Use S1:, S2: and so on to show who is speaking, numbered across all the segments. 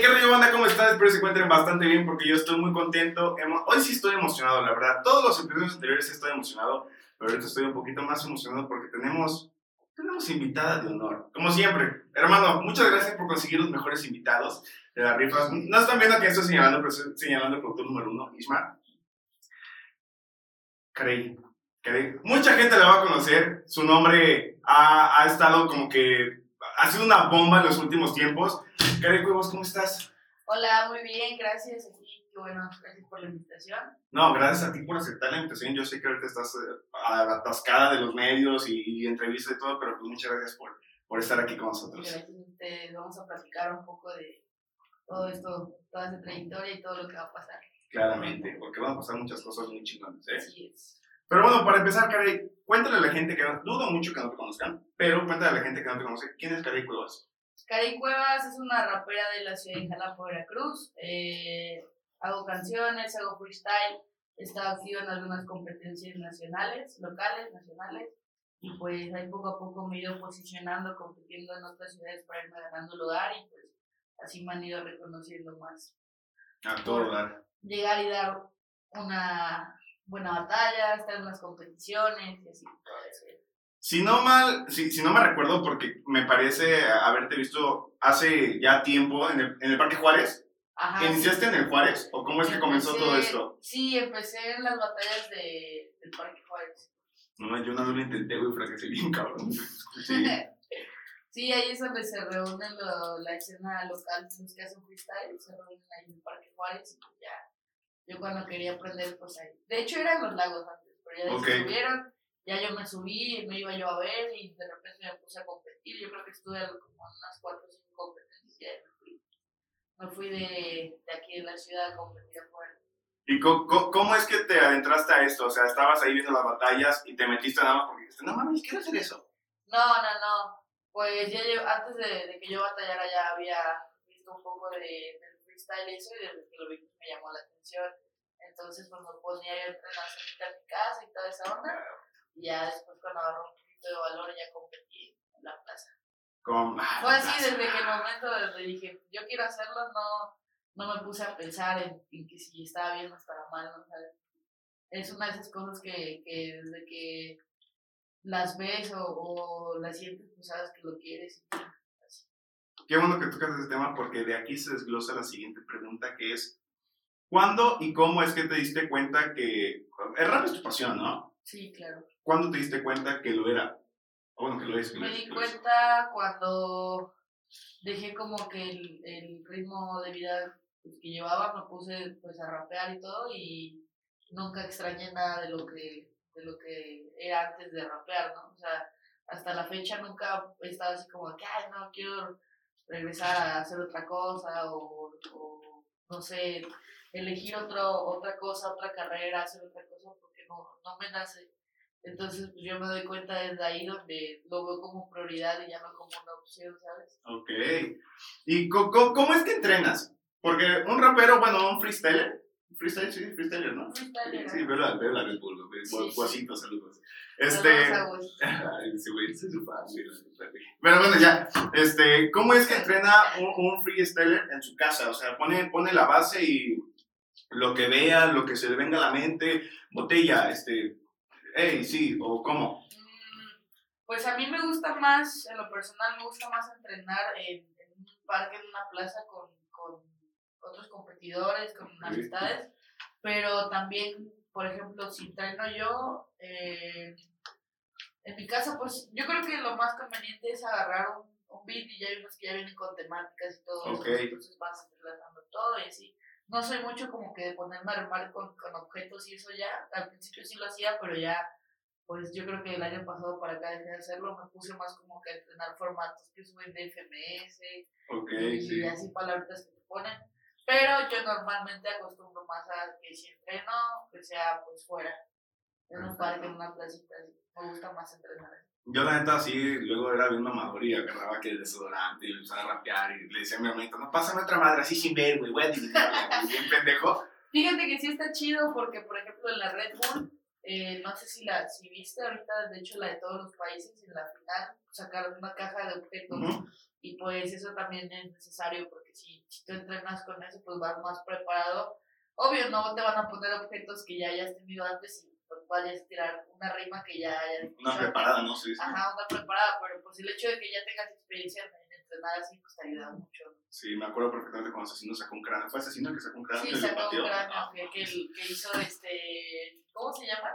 S1: Qué rollo banda, ¿cómo están? Espero se encuentren bastante bien porque yo estoy muy contento. Hoy sí estoy emocionado, la verdad. Todos los episodios anteriores estoy emocionado, pero ahorita estoy un poquito más emocionado porque tenemos, tenemos invitada de honor. Como siempre, hermano, muchas gracias por conseguir los mejores invitados de las rifas. No están viendo que estoy señalando, pero estoy señalando el productor número uno, Isma. Carey. Mucha gente la va a conocer. Su nombre ha, ha estado como que ha sido una bomba en los últimos tiempos. Karen Cuevas, ¿cómo estás?
S2: Hola, muy bien, gracias. Qué bueno, gracias por la invitación.
S1: No, gracias a ti por aceptar la invitación. Yo sé que ahorita estás eh, atascada de los medios y, entrevistas y todo, pero pues muchas gracias por, por estar aquí con nosotros.
S2: Gracias a ustedes. Vamos a platicar un poco de todo esto, toda esta trayectoria y todo lo que va a pasar.
S1: Claramente, porque van a pasar muchas cosas muy chingonas, ¿eh?
S2: Sí, es.
S1: Pero bueno, para empezar, Karen, cuéntale a la gente que no, dudo mucho que no te conozcan, pero cuéntale a la gente que no te conoce, ¿quién es Karen Cuevas?
S2: Karen Cuevas es una rapera de la ciudad de Jalapa, Veracruz. Eh, hago canciones, hago freestyle, he estado activo en algunas competencias nacionales, locales, nacionales, y pues ahí poco a poco me he ido posicionando, compitiendo en otras ciudades para irme ganando lugar y pues así me han ido reconociendo más.
S1: A todo dar.
S2: Llegar y dar una buena batalla, estar en las competiciones y así, todo eso.
S1: Si no mal, si, si no me recuerdo, porque me parece haberte visto hace ya tiempo en el, en el Parque Juárez. Ajá, ¿Iniciaste en el Juárez o cómo es que comenzó todo esto?
S2: Sí, empecé en las batallas de, del Parque Juárez.
S1: No, yo no lo intenté, güey, fracasé bien cabrón.
S2: Sí. sí, ahí es donde se reúnen la escena local, los que hacen freestyle, se reúnen ahí en el Parque Juárez y ya yo cuando quería aprender, pues ahí. De hecho, eran los lagos antes, pero ya okay. subieron, ya yo me subí, me iba yo a ver y de repente me puse a competir. Yo creo que estuve como unas 4 o 5 competencias y me fui. Me fui de, de aquí de la ciudad a competir afuera.
S1: ¿Y cómo, cómo, es que te adentraste a esto? O sea, estabas ahí viendo las batallas y te metiste nada más porque dijiste, no mames, quiero hacer eso.
S2: No, no, no. Pues ya yo, antes de, de, que yo batallara ya había visto un poco de, de freestyle eso y desde que lo vi me llamó la atención. Entonces pues me ponía a entrenar en mi casa y toda esa onda. Y ya después cuando agarró un poquito de valor ya competí en la plaza.
S1: Con,
S2: Fue así desde que el momento desde dije, yo quiero hacerlo, no, no me puse a pensar en, que si estaba bien o estaba mal, ¿no? es una de esas cosas que, que desde que las ves o, o las sientes, pues sabes que lo quieres. Y,
S1: Qué bueno que tocas ese tema porque de aquí se desglosa la siguiente pregunta que es, ¿cuándo y cómo es que te diste cuenta que el rap es tu pasión, no?
S2: Sí, claro.
S1: ¿Cuándo te diste cuenta que lo era? bueno, que lo es.
S2: Me di cuenta cuando dejé como que el, el ritmo de vida pues, que llevaba, me puse pues a rapear y todo y nunca extrañé nada de lo que de lo que era antes de rapear, ¿no? O sea, hasta la fecha nunca he estado así como que, ay, no, quiero regresar a hacer otra cosa o, no sé, elegir otro, otra cosa, otra carrera, hacer otra cosa porque no, no me nace. Entonces, pues yo me doy cuenta desde ahí donde lo veo como prioridad y ya no como una opción, ¿sabes?
S1: Ok. ¿Y cómo, cómo es que entrenas? Porque un rapero, bueno, un freestyler, freestyle, sí, freestyler, ¿no?
S2: Freestyler.
S1: Sí, veo la, veo la Red Bull, sí, saludos.
S2: Este.
S1: sí, güey, se Pero bueno, ya. Este, ¿cómo es que entrena un, un freestyler en su casa? O sea, pone, pone la base y lo que vea, lo que se le venga a la mente, botella, este, hey, sí, o cómo.
S2: Mm, pues a mí me gusta más, en lo personal, me gusta más entrenar en, un parque, en una plaza con, con otros competidores, con amistades, pero también, por ejemplo, si entreno yo, eh, en mi casa, pues yo creo que lo más conveniente es agarrar un, un beat y ya hay unos que ya vienen con temáticas y todo
S1: okay. eso,
S2: entonces vas entrelazando todo y así. No soy mucho como que de ponerme a armar con, con objetos y eso ya, al principio sí lo hacía, pero ya pues yo creo que el año pasado para acá dejé de hacerlo, me puse más como que a entrenar formatos que suben de FMS
S1: okay,
S2: y
S1: sí.
S2: así palabras que te ponen. Pero yo normalmente acostumbro más a que si entreno, que sea pues fuera, en un parque, en una placita, me gusta más entrenar.
S1: Yo la neta sí, luego era bien mamador y agarraba que el desodorante y empezaba a rapear y le decía a mi hermanito, no pásame otra madre así sin ver, güey, voy a bien pendejo.
S2: Fíjate que sí está chido porque, por ejemplo, en la Red Bull eh, no sé si la si viste ahorita, de hecho la de todos los países en la final sacaron una caja de objetos y pues eso también es necesario porque si, si tú entrenas con eso pues vas más preparado. Obvio no te van a poner objetos que ya hayas tenido antes y pues vayas a tirar una rima que ya hayas
S1: Una
S2: hecho antes.
S1: preparada, ¿no? Sí, sí.
S2: Ajá, una preparada, pero pues el hecho de que ya tengas experiencia en, en entrenar así pues te ayuda mucho.
S1: Sí, me acuerdo perfectamente cuando Asesino sacó un cráneo. ¿Fue Asesino que sacó un cráneo
S2: Sí,
S1: y
S2: sacó un cráneo
S1: Ah,
S2: que, que, que hizo este, ¿cómo se llama?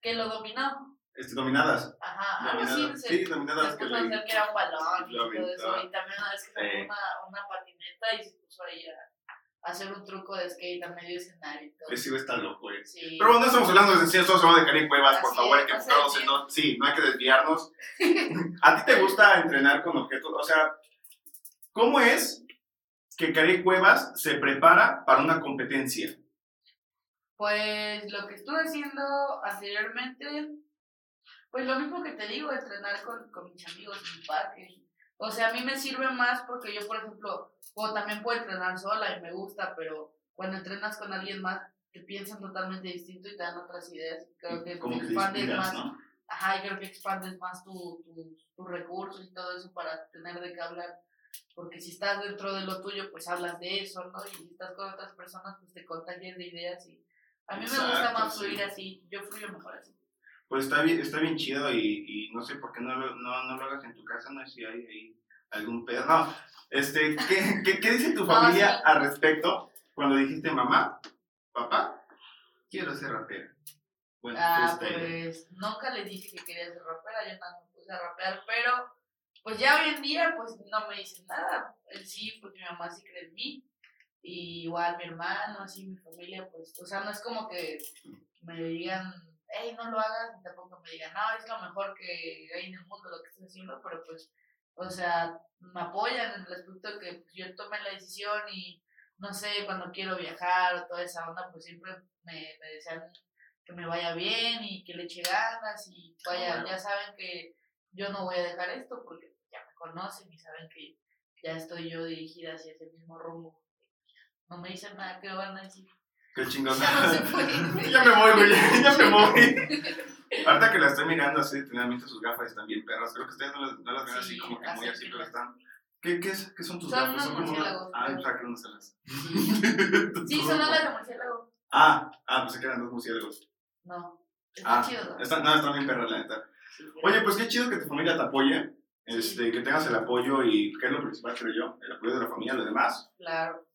S2: Que lo dominó.
S1: Este, dominadas.
S2: Ajá, algo así.
S1: Dominadas.
S2: se-
S1: Sí, dominadas. Que le-
S2: que era un balón y todo eso. Y también una vez que sacó
S1: Sí.
S2: una, una patineta y se puso ahí a, hacer un truco de skate a medio escenario.
S1: Ese está loco, güey.
S2: Sí.
S1: Pero bueno, no estamos hablando de sencillo, estamos hablando de Cari Cuevas, por favor,
S2: es,
S1: hay que
S2: no se
S1: enfocarnos en
S2: desvíen.
S1: no, sí, no hay que desviarnos. ¿A ti te gusta entrenar con objetos? O sea, ¿cómo es que Cari Cuevas se prepara para una competencia?
S2: Pues lo que estuve haciendo anteriormente, pues lo mismo que te digo, entrenar con, con mis amigos en el parque. O sea, a mí me sirve más porque yo, por ejemplo, puedo, también puedo entrenar sola y me gusta, pero cuando entrenas con alguien más, te piensan totalmente distinto y te dan otras ideas. Creo que
S1: Como que
S2: expandes
S1: inspiras,
S2: más.
S1: ¿no?
S2: Ajá, y creo que expandes más tu, tu- tus recursos y todo eso para tener de qué hablar. Porque si estás dentro de lo tuyo, pues hablas de eso, ¿no? Y si estás con otras personas, pues te contagias de ideas. Y a mí me gusta más
S1: sí.
S2: fluir así. Yo fluyo mejor así.
S1: Pues está bien, está bien chido y, y no sé por qué no lo, no, no lo hagas en tu casa, no sé si hay, hay algún pedo. No, este, ¿qué, qué, qué dice tu
S2: No,
S1: familia
S2: sí.
S1: al respecto cuando dijiste mamá, papá, quiero ser rapera? Bueno,
S2: Ah,
S1: freestyle.
S2: pues nunca les dije que quería ser rapera, yo me puse a rapear, pero pues ya hoy en día pues no me dicen nada. Sí, porque mi mamá sí cree en mí. Y igual mi hermano, así mi familia, pues, o sea, no es como que me digan, hey, no lo hagas, ni tampoco me digan, no, es lo mejor que hay en el mundo lo que estás haciendo, pero pues, o sea, me apoyan en el aspecto de que pues, yo tome la decisión y no sé, cuando quiero viajar o toda esa onda, pues siempre me, me desean que me vaya bien y que le eche ganas y vaya,
S1: bueno.
S2: ya saben que yo no voy a dejar esto porque ya me conocen y saben que ya estoy yo dirigida hacia ese mismo rumbo. No me dicen nada que van a decir.
S1: Qué chingón.
S2: Ya no
S1: ya me voy, güey, ya, me voy. Ahorita que la estoy mirando así detenidamente, sus gafas están bien perras. Creo que ustedes no las, no las ven así
S2: Sí,
S1: como que muy
S2: así
S1: así, pero
S2: las-
S1: están. ¿Qué, qué, es, ¿Qué son tus
S2: Son
S1: gafas?
S2: unos
S1: como una-
S2: murciélagos,
S1: Ah,
S2: pero-
S1: saqué unas alas.
S2: Sí, son alas de murciélago.
S1: Ah, ah, pues se quedan dos murciélagos.
S2: No. Está
S1: Ah,
S2: chido. ¿no?
S1: están, no, están bien perras, la neta. Oye, pues qué chido que tu familia te apoye, este, que tengas el apoyo y que es lo principal, creo yo, el apoyo de la familia, lo demás,
S2: Claro.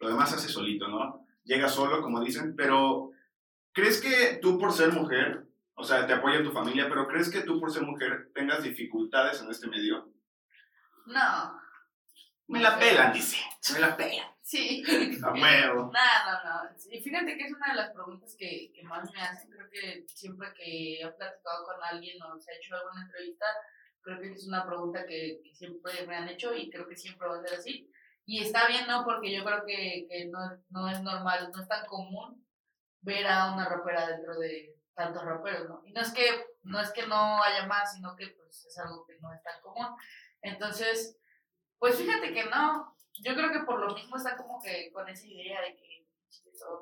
S1: Lo demás se hace solito, ¿no? Llega solo, como dicen, pero ¿crees que tú por ser mujer, o sea, te apoya tu familia, pero ¿crees que tú por ser mujer tengas dificultades en este medio?
S2: No.
S1: Me la pelan, dice, me la pelan.
S2: Sí.
S1: A huevo.
S2: No, no, no. Sí, fíjate que es una de las preguntas que, que más me hacen. Creo que siempre que he platicado con alguien o se ha hecho alguna entrevista, creo que es una pregunta que, que siempre me han hecho y creo que siempre va a ser así. Y está bien, ¿no? Porque yo creo que, que no, no es normal, no es tan común ver a una rapera dentro de tantos raperos, ¿no? Y no es que no, es que no haya más, sino que pues es algo que no es tan común. Entonces, pues fíjate que no, yo creo que por lo mismo está como que con esa idea de que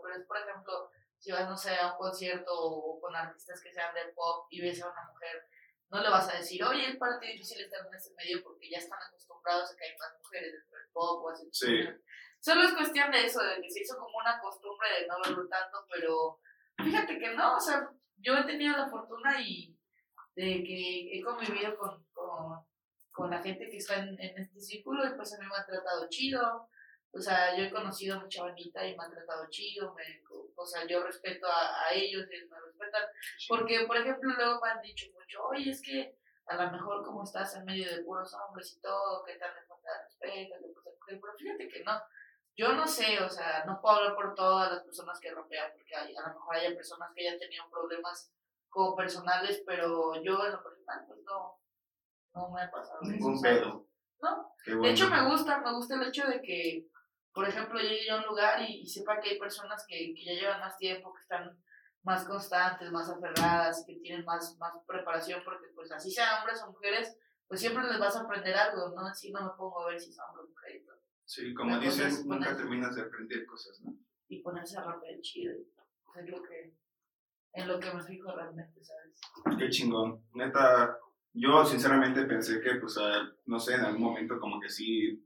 S2: pero es por ejemplo, si vas, no sé, a un concierto o con artistas que sean de pop y ves a una mujer, no le vas a decir, oye, es para ti difícil estar en este medio porque ya están acostumbrados a que hay más mujeres dentro del pop o así.
S1: Sí.
S2: Solo es cuestión de eso, de que se hizo como una costumbre de no verlo tanto, pero fíjate que no, o sea, yo he tenido la fortuna y de que he convivido con, con, con la gente que está en, en este círculo y pues a mí me han tratado chido. O sea, yo he conocido a mucha bandita y me han tratado chido, me, o sea, yo respeto a, a ellos, ellos me respetan. Porque, por ejemplo, luego me han dicho mucho, oye, es que a lo mejor como estás en medio de puros hombres y todo, que tal vez falta de respeto, pues, pero fíjate que no. Yo no sé, o sea, no puedo hablar por todas las personas que rapean, porque hay, a lo mejor hay personas que hayan tenido problemas como personales, pero yo en lo personal, pues no, no me ha pasado.
S1: Ningún pedo.
S2: No. De hecho, me gusta, me gusta el hecho de que, por ejemplo, yo a un lugar y, y sepa que hay personas que, que ya llevan más tiempo, que están más constantes, más aferradas, que tienen más, más preparación, porque pues así sean hombres o mujeres, pues siempre les vas a aprender algo, ¿no? Así no me pongo a ver si son hombre o mujer y todo.
S1: Sí, como
S2: La cosa
S1: dicen,
S2: es
S1: nunca
S2: poner-
S1: terminas de aprender cosas, ¿no?
S2: Y ponerse a rapear chido. Es lo que, en lo que me fijo realmente, ¿sabes?
S1: Qué chingón. Neta, yo sinceramente pensé que, pues, ah, no sé, en algún momento como que sí,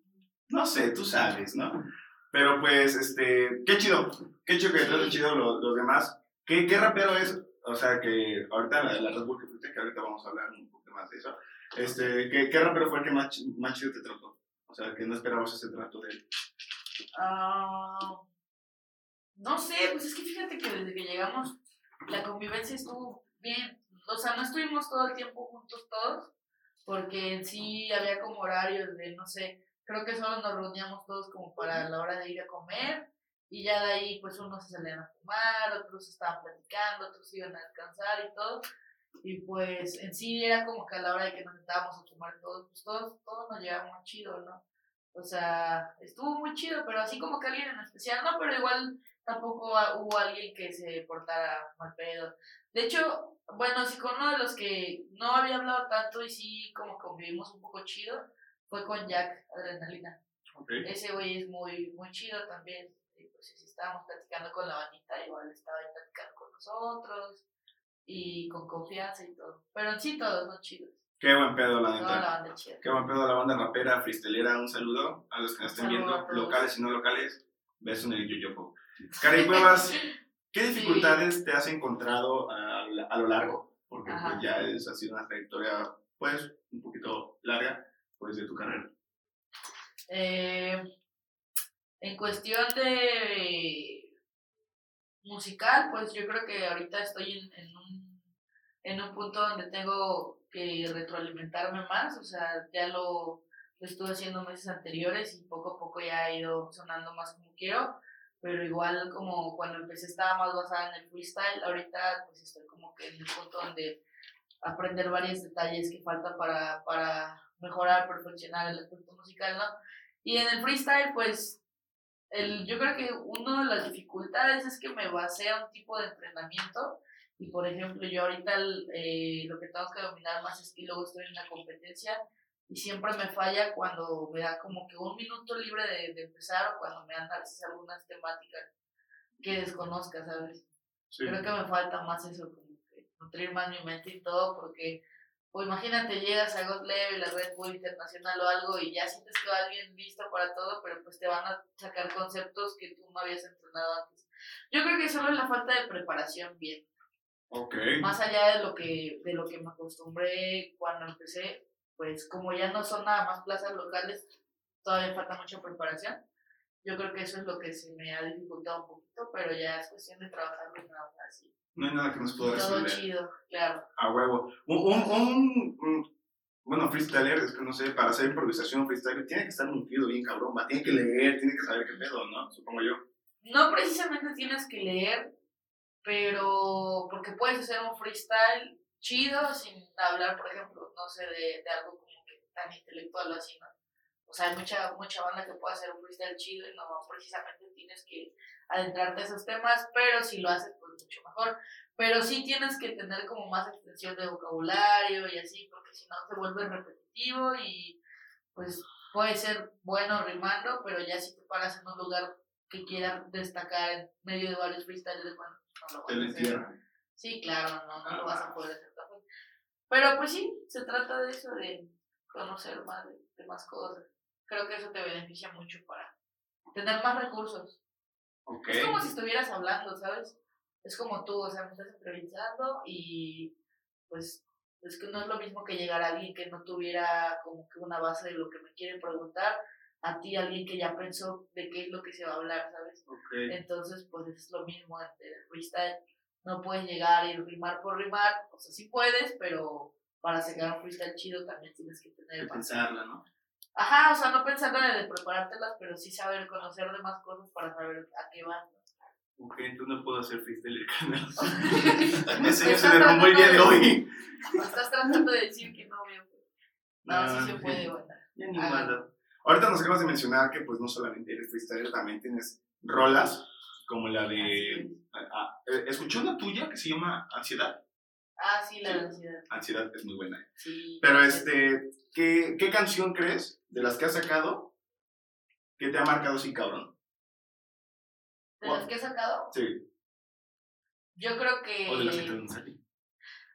S1: no sé, tú sabes, ¿no? Pero pues, este, qué chido, qué chido que de chido los, los demás. ¿Qué, ¿Qué rapero es? O sea, que ahorita la, la Red Bull que fuiste, que ahorita vamos a hablar un poco más de eso. Este, ¿qué, ¿Qué rapero fue el que más, más chido te trató? O sea, que no esperabas ese trato de él.
S2: Ah, no sé, pues es que fíjate que desde que llegamos la convivencia estuvo bien. O sea, no estuvimos todo el tiempo juntos todos, porque en sí había como horarios de, no sé, creo que solo nos reuníamos todos como para la hora de ir a comer y ya de ahí pues unos se salían a fumar, otros estaban platicando, otros iban a descansar y todo. Y pues en sí era como que a la hora de que nos sentábamos a fumar todos, pues todos, todos nos llevábamos chido, ¿no? O sea, estuvo muy chido, pero así como que alguien en especial, no, pero igual tampoco hubo alguien que se portara mal pedo. De hecho, bueno, sí con uno de los que no había hablado tanto y sí como convivimos un poco chido, fue con Jack Adrenalina.
S1: Ok.
S2: Ese güey es muy, muy chido también. Pues sí, estábamos platicando con la bandita, igual estaba ahí platicando con nosotros y con confianza y todo. Pero sí todos son chidos.
S1: Qué buen pedo, la neta.
S2: la banda chida.
S1: Qué buen pedo la banda rapera, freestelera. Un saludo a los que nos estén viendo, locales y no locales. Beso en el yoyopo. Cari Cuevas, ¿qué dificultades te has encontrado a, a lo largo? Porque pues, ya es, ha sido una trayectoria, pues, un poquito larga, pues, de tu carrera.
S2: Eh, en cuestión de musical, pues yo creo que ahorita estoy en, en un, en un punto donde tengo que retroalimentarme más, o sea, ya lo, estuve haciendo meses anteriores y poco a poco ya ha ido sonando más como quiero, pero igual como cuando empecé estaba más basada en el freestyle, ahorita pues estoy como que en el punto donde aprender varios detalles que faltan para, para mejorar, perfeccionar el aspecto musical, ¿no? Y en el freestyle, pues, el, yo creo que una de las dificultades es que me basé a un tipo de entrenamiento. Y por ejemplo, yo ahorita el, eh, lo que tengo que dominar más es que luego estoy en una competencia y siempre me falla cuando me da como que un minuto libre de, de empezar o cuando me dan a veces algunas temáticas que desconozca, ¿sabes?
S1: Sí.
S2: Creo que me falta más eso, como que nutrir más mi mente y todo, porque, pues imagínate, llegas a God Level, a Red Bull Internacional o algo, y ya sientes que va alguien listo para todo, pero pues te van a sacar conceptos que tú no habías entrenado antes. Yo creo que solo es la falta de preparación bien. Más allá de lo que, de lo que me acostumbré cuando empecé, pues como ya no son nada más plazas locales, todavía falta mucha preparación. Yo creo que eso es lo que se me ha dificultado un poquito, pero ya es cuestión de trabajarlo nada más. así.
S1: No hay nada que nos pueda
S2: Todo
S1: resolver.
S2: chido, claro.
S1: A huevo. Un, un, un- un- bueno, freestyler, es que no sé, para hacer improvisación freestyler, tiene que estar nutrido bien cabrón, va, tiene que leer, tiene que saber qué pedo, ¿no? Supongo yo.
S2: No precisamente tienes que leer, pero porque puedes hacer un freestyle chido sin hablar, por ejemplo, no sé, de, de algo como que tan intelectual o así, ¿no? O sea, hay mucha, mucha banda que puede hacer un freestyle chido y no precisamente tienes que adentrarte a esos temas, pero si lo haces, pues mucho mejor. Pero sí tienes que tener como más extensión de vocabulario y así, porque si no te vuelve repetitivo y pues puede ser bueno rimando, pero ya si te paras en un lugar que quieras destacar en medio de varios freestyles, bueno, no lo vas a hacer. Sí, claro, no, no lo vas a poder hacer tampoco. Pero pues sí, se trata de eso, de conocer más de, de más cosas. Creo que eso te beneficia mucho para tener más recursos. Es como si estuvieras hablando, ¿sabes? Es como tú, o sea, me estás entrevistando y pues es que no es lo mismo que llegar a alguien que no tuviera como que una base de lo que me quiere preguntar, a ti alguien que ya pensó de qué es lo que se va a hablar, ¿sabes? Entonces, pues es lo mismo en el freestyle. No puedes llegar y rimar por rimar, o sea, sí puedes, pero para sacar un freestyle chido también tienes que tener
S1: que pensarla, ¿no?
S2: Ajá, o sea, no pensando en el de preparártelas, pero sí saber conocer demás cosas para saber a qué van.
S1: Ok, entonces no puedo hacer freestyler, carnal.
S2: ¿no?
S1: Ese se derrumbó el día de hoy.
S2: Estás tratando de decir que no, veo. No,
S1: No,
S2: sí se puede, banda.
S1: Ya ni manda. Ahorita nos acabas de mencionar que pues no solamente eres freestyler, también tienes rolas, como la de... eh, escuché una tuya que se llama Ansiedad.
S2: Ah, sí, la ansiedad.
S1: Ansiedad es muy buena.
S2: Sí.
S1: Pero
S2: sí.
S1: este, ¿qué, ¿qué canción crees de las que has sacado que te ha marcado así cabrón?
S2: ¿De las que he sacado?
S1: Sí.
S2: Yo creo que.
S1: O de las que te salir.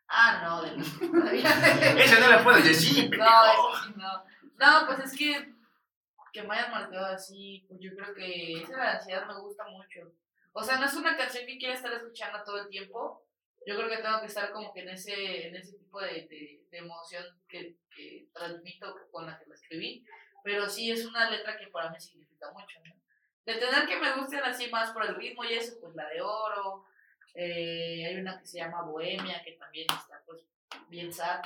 S2: Ah, no, de las que
S1: Esa no la puedes decir.
S2: No, eso sí, no. No, pues es que que me hayan marcado así, pues yo creo que esa de la ansiedad me gusta mucho. O sea, no es una canción que quiera estar escuchando todo el tiempo. Yo creo que tengo que estar como que en ese, en ese tipo de, de, de emoción que, que transmito con la que la escribí. Pero sí es una letra que para mí significa mucho, ¿no? De tener que me gusten así más por el ritmo y eso, pues la de oro. Eh, hay una que se llama Bohemia, que también está pues bien sad.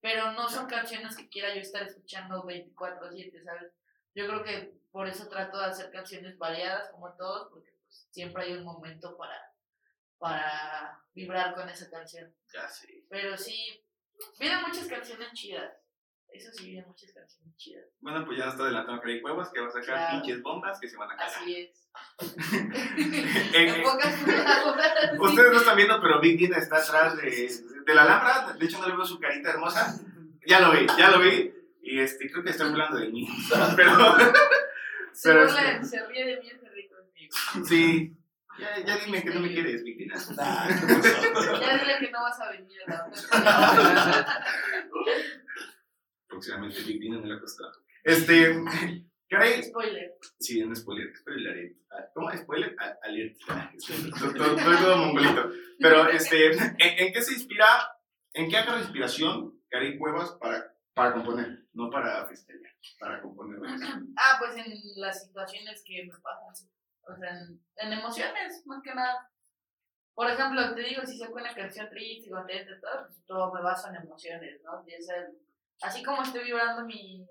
S2: Pero no son canciones que quiera yo estar escuchando 24-7, ¿sabes? Yo creo que por eso trato de hacer canciones variadas como todos, porque pues, siempre hay un momento para, para vibrar con esa canción.
S1: Ya sí.
S2: Pero sí, vienen muchas canciones chidas. Eso sí, vienen muchas canciones chidas.
S1: Bueno, pues ya está adelantando Craig Huevos que va a sacar
S2: Claro.
S1: pinches bombas que se van a cagar.
S2: Así es.
S1: En-
S2: en pocas palabras.
S1: Ustedes no están viendo, pero Big Dina está atrás de, de la lámpara. De hecho, no le veo su carita hermosa. Ya lo vi, ya lo vi. Y este, creo que está hablando de mí. Pero
S2: Se,
S1: pero
S2: burla-
S1: este-
S2: se ríe de mí, se ríe conmigo.
S1: sí. Ya, ya dime que no me quieres, Big Dina.
S3: Nah, ¿qué pasó?
S2: Ya dile que no vas a venir a la.
S1: Próximamente Big Dina me la costó. Este, Caray,
S2: Spoiler.
S1: sí, un spoiler. Spoiler alert. Ah, ¿Cómo? Spoiler alert. Ah, Estoy todo, mongolito. Pero, este, ¿en, en qué se inspira? ¿En qué agarra inspiración Caray Cuevas para, para componer? No para freestylear, para componer.
S2: Ah, pues en las situaciones que me pasan. O sea, en, en emociones, más que nada. Por ejemplo, te digo, si saco una canción triste, contenta, todo, pues todo me baso en emociones, ¿no? Y esa- así como estoy vibrando mi,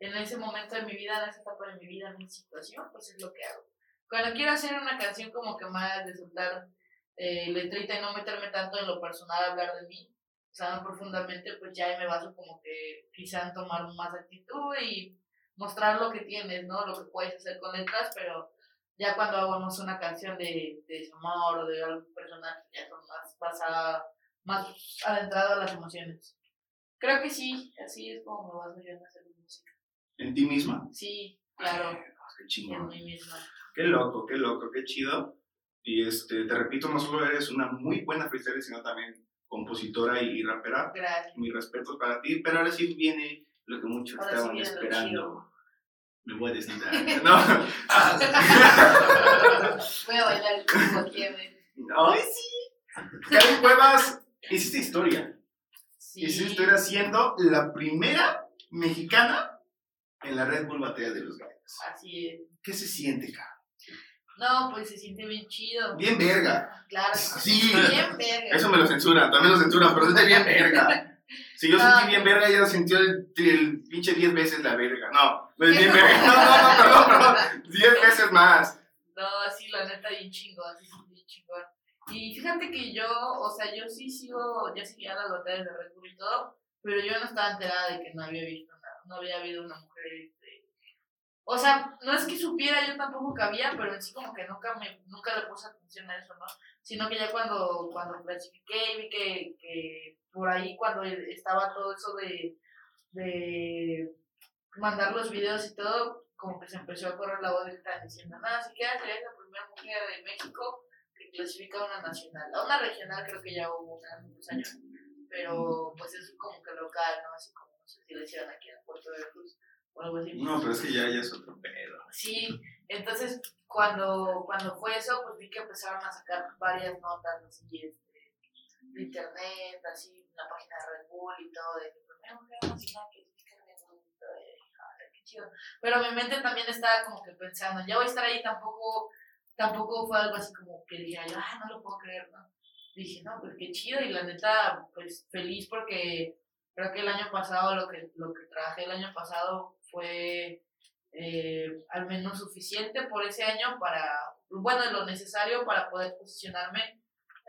S2: en ese momento de mi vida, en esa etapa de mi vida, en mi situación, pues es lo que hago. Cuando quiero hacer una canción como que más de soltar eh, letrita y no meterme tanto en lo personal, hablar de mí, o sea, profundamente, pues ya me baso como que quizá en tomar más actitud y mostrar lo que tienes, ¿no? Lo que puedes hacer con letras, pero ya cuando hagamos una canción de, de desamor o de algo personal, ya son más, basada, más adentrado a las emociones. Creo que sí, así es como me yo en hacer música.
S1: ¿En ti misma?
S2: Sí, claro,
S1: Qué
S2: en
S1: chingón.
S2: mí misma.
S1: Qué loco, qué loco, qué chido. Y este, te repito, no solo eres una muy buena freestyler, sino también compositora y, rapera.
S2: Gracias.
S1: Mis respetos para ti, pero ahora sí viene lo que muchos
S2: Ahora sí
S1: estaban esperando. Me voy a desnudar. No.
S2: Voy a bailar el cubo aquí.
S1: ¡Ay, sí! Karen Cuevas, hiciste historia.
S2: Sí.
S1: Hiciste historia siendo la primera mexicana en la Red Bull Batalla de los Gallos.
S2: Así es.
S1: ¿Qué se siente, cara?
S2: No, pues se siente bien chido.
S1: Bien verga.
S2: Claro,
S1: Sí.
S2: Bien verga.
S1: Eso me lo censuran, también lo censuran, pero es de bien verga. Si yo
S2: No.
S1: sentí bien verga, ella sintió el, el pinche 10 veces la verga. No, no es bien verga. No, no, no, perdón, perdón. 10 veces más.
S2: No, sí, la neta, bien chingón, sí, sí, bien chingón. Y fíjate que yo, o sea, yo sí sigo, ya seguía las batallas de Red Bull y todo, pero yo no estaba enterada de que no había visto nada, no había habido una mujer, este... O sea, no es que supiera yo tampoco que había, pero en sí como que nunca me, nunca le puse atención a eso, ¿no? Sino que ya cuando, cuando clasifiqué y vi que, que por ahí cuando estaba todo eso de, de mandar los videos y todo, como que se empezó a correr la voz de que estaban diciendo, nada, si quieres ser la primera mujer de México que clasifica a una nacional. A una regional creo que ya hubo hace unos años, pero pues es como que local, ¿no? Así como, no sé si lo hicieron aquí en Puerto Veracruz o algo así.
S1: No, pero es que ya, ya es otro pedo.
S2: Sí, entonces cuando, cuando fue eso, pues vi que empezaron a sacar varias notas así este, de internet, así en la página de Red Bull y todo, de que dije, "Ay, qué chido. Pero mi mente también estaba como que pensando, ya voy a estar ahí, tampoco, tampoco fue algo así como que dijera yo, ah, no lo puedo creer, ¿no? Dije, no, pues qué chido, y la neta, pues feliz porque creo que el año pasado, lo que, lo que trabajé el año pasado fue eh, al menos suficiente por ese año para, bueno, lo necesario para poder posicionarme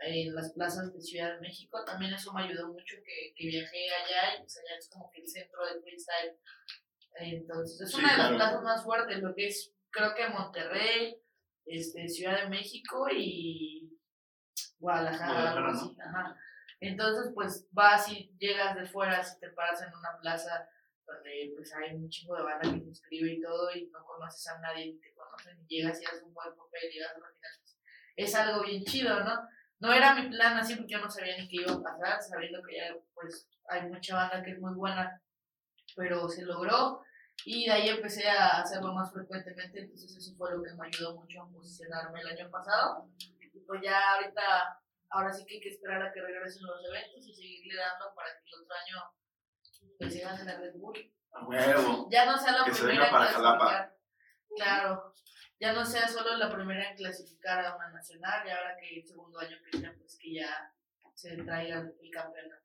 S2: en las plazas de Ciudad de México. También eso me ayudó mucho que, que viajé allá y pues allá es como que el centro del freestyle. Entonces, es
S1: Sí,
S2: una de las
S1: claro.
S2: plazas más fuertes, lo que es, creo que Monterrey, este, Ciudad de México y Guadalajara,
S1: Guadalajara.
S2: Ajá. Entonces, pues vas y llegas de fuera, si te paras en una plaza donde pues hay un chingo de banda que se inscribe y todo y no conoces a nadie ni te conocen y llegas y haces un buen papel y llegas a la final. pues, es algo bien chido, ¿no? no era mi plan así porque yo no sabía ni qué iba a pasar, sabiendo que ya pues hay mucha banda que es muy buena, pero se logró y de ahí empecé a hacerlo más frecuentemente, entonces eso fue lo que me ayudó mucho a posicionarme el año pasado. Y pues ya ahorita, ahora sí que hay que esperar a que regresen los eventos y seguirle dando para que el otro año pues se gane la Red Bull.
S1: A huevo.
S2: Ya no sea la
S1: Que se
S2: primera
S1: venga para
S2: en clasificar.
S1: Jalapa.
S2: Claro, ya no sea solo la primera en clasificar a una nacional, y ahora que el segundo año que pues que ya se traiga el campeonato.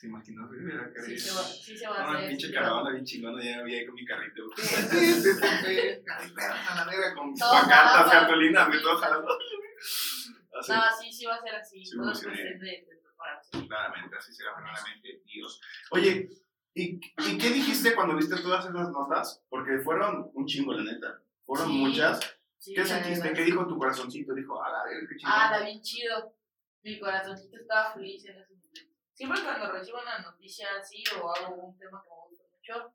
S1: ¿Te imaginas? güey?
S2: Sí se va, sí se va a
S1: Una
S2: hacer.
S1: pinche
S2: sí,
S1: caravana bien chingona, ya había ahí con mi carrito.
S2: Sí.
S1: Sí, sí, sí, sí. A la verga, con pancartas, cartulinas, me todo jalando. Así,
S2: No, sí, sí va a ser así.
S1: Sí,
S2: todo es de, de prepararse.
S1: claramente, así será primeramente Dios. Oye, ¿y, ¿y qué dijiste cuando viste todas esas notas? Porque fueron un chingo, la neta. Fueron
S2: Sí,
S1: muchas.
S2: Sí,
S1: ¿Qué sentiste? ¿Qué dijo tu corazoncito? Dijo, a la verga, qué chingón.
S2: Ah, la bien chido. Mi corazoncito estaba feliz en ese momento. Siempre cuando recibo una noticia así o hago un tema que me gusta mucho,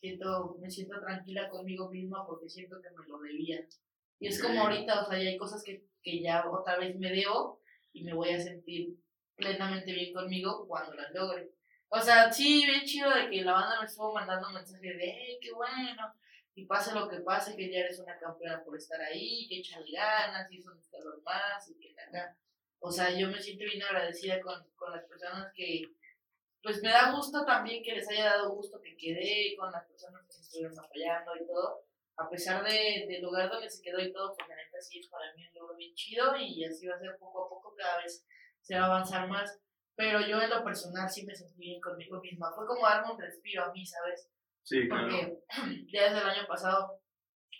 S2: siento, me siento tranquila conmigo misma porque siento que me lo debía. Y es como ahorita, o sea, ya hay cosas que, que ya otra vez me debo y me voy a sentir plenamente bien conmigo cuando las logre. O sea, sí, bien chido de que la banda me estuvo mandando mensajes de, hey, qué bueno, y pase lo que pase, que ya eres una campeona por estar ahí, que échale ganas, y eso un escalón más, y acá. O sea, yo me siento bien agradecida con, con las personas que, pues me da gusto también que les haya dado gusto que quedé, con las personas que me estuvieron apoyando y todo. A pesar de, del lugar donde se quedó y todo, pues la neta sí es para mí un logro bien chido y así va a ser poco a poco, cada vez se va a avanzar más. Pero yo en lo personal sí me sentí bien conmigo misma. Fue como darme un respiro a mí, ¿sabes?
S1: Sí, claro.
S2: porque ya desde el año pasado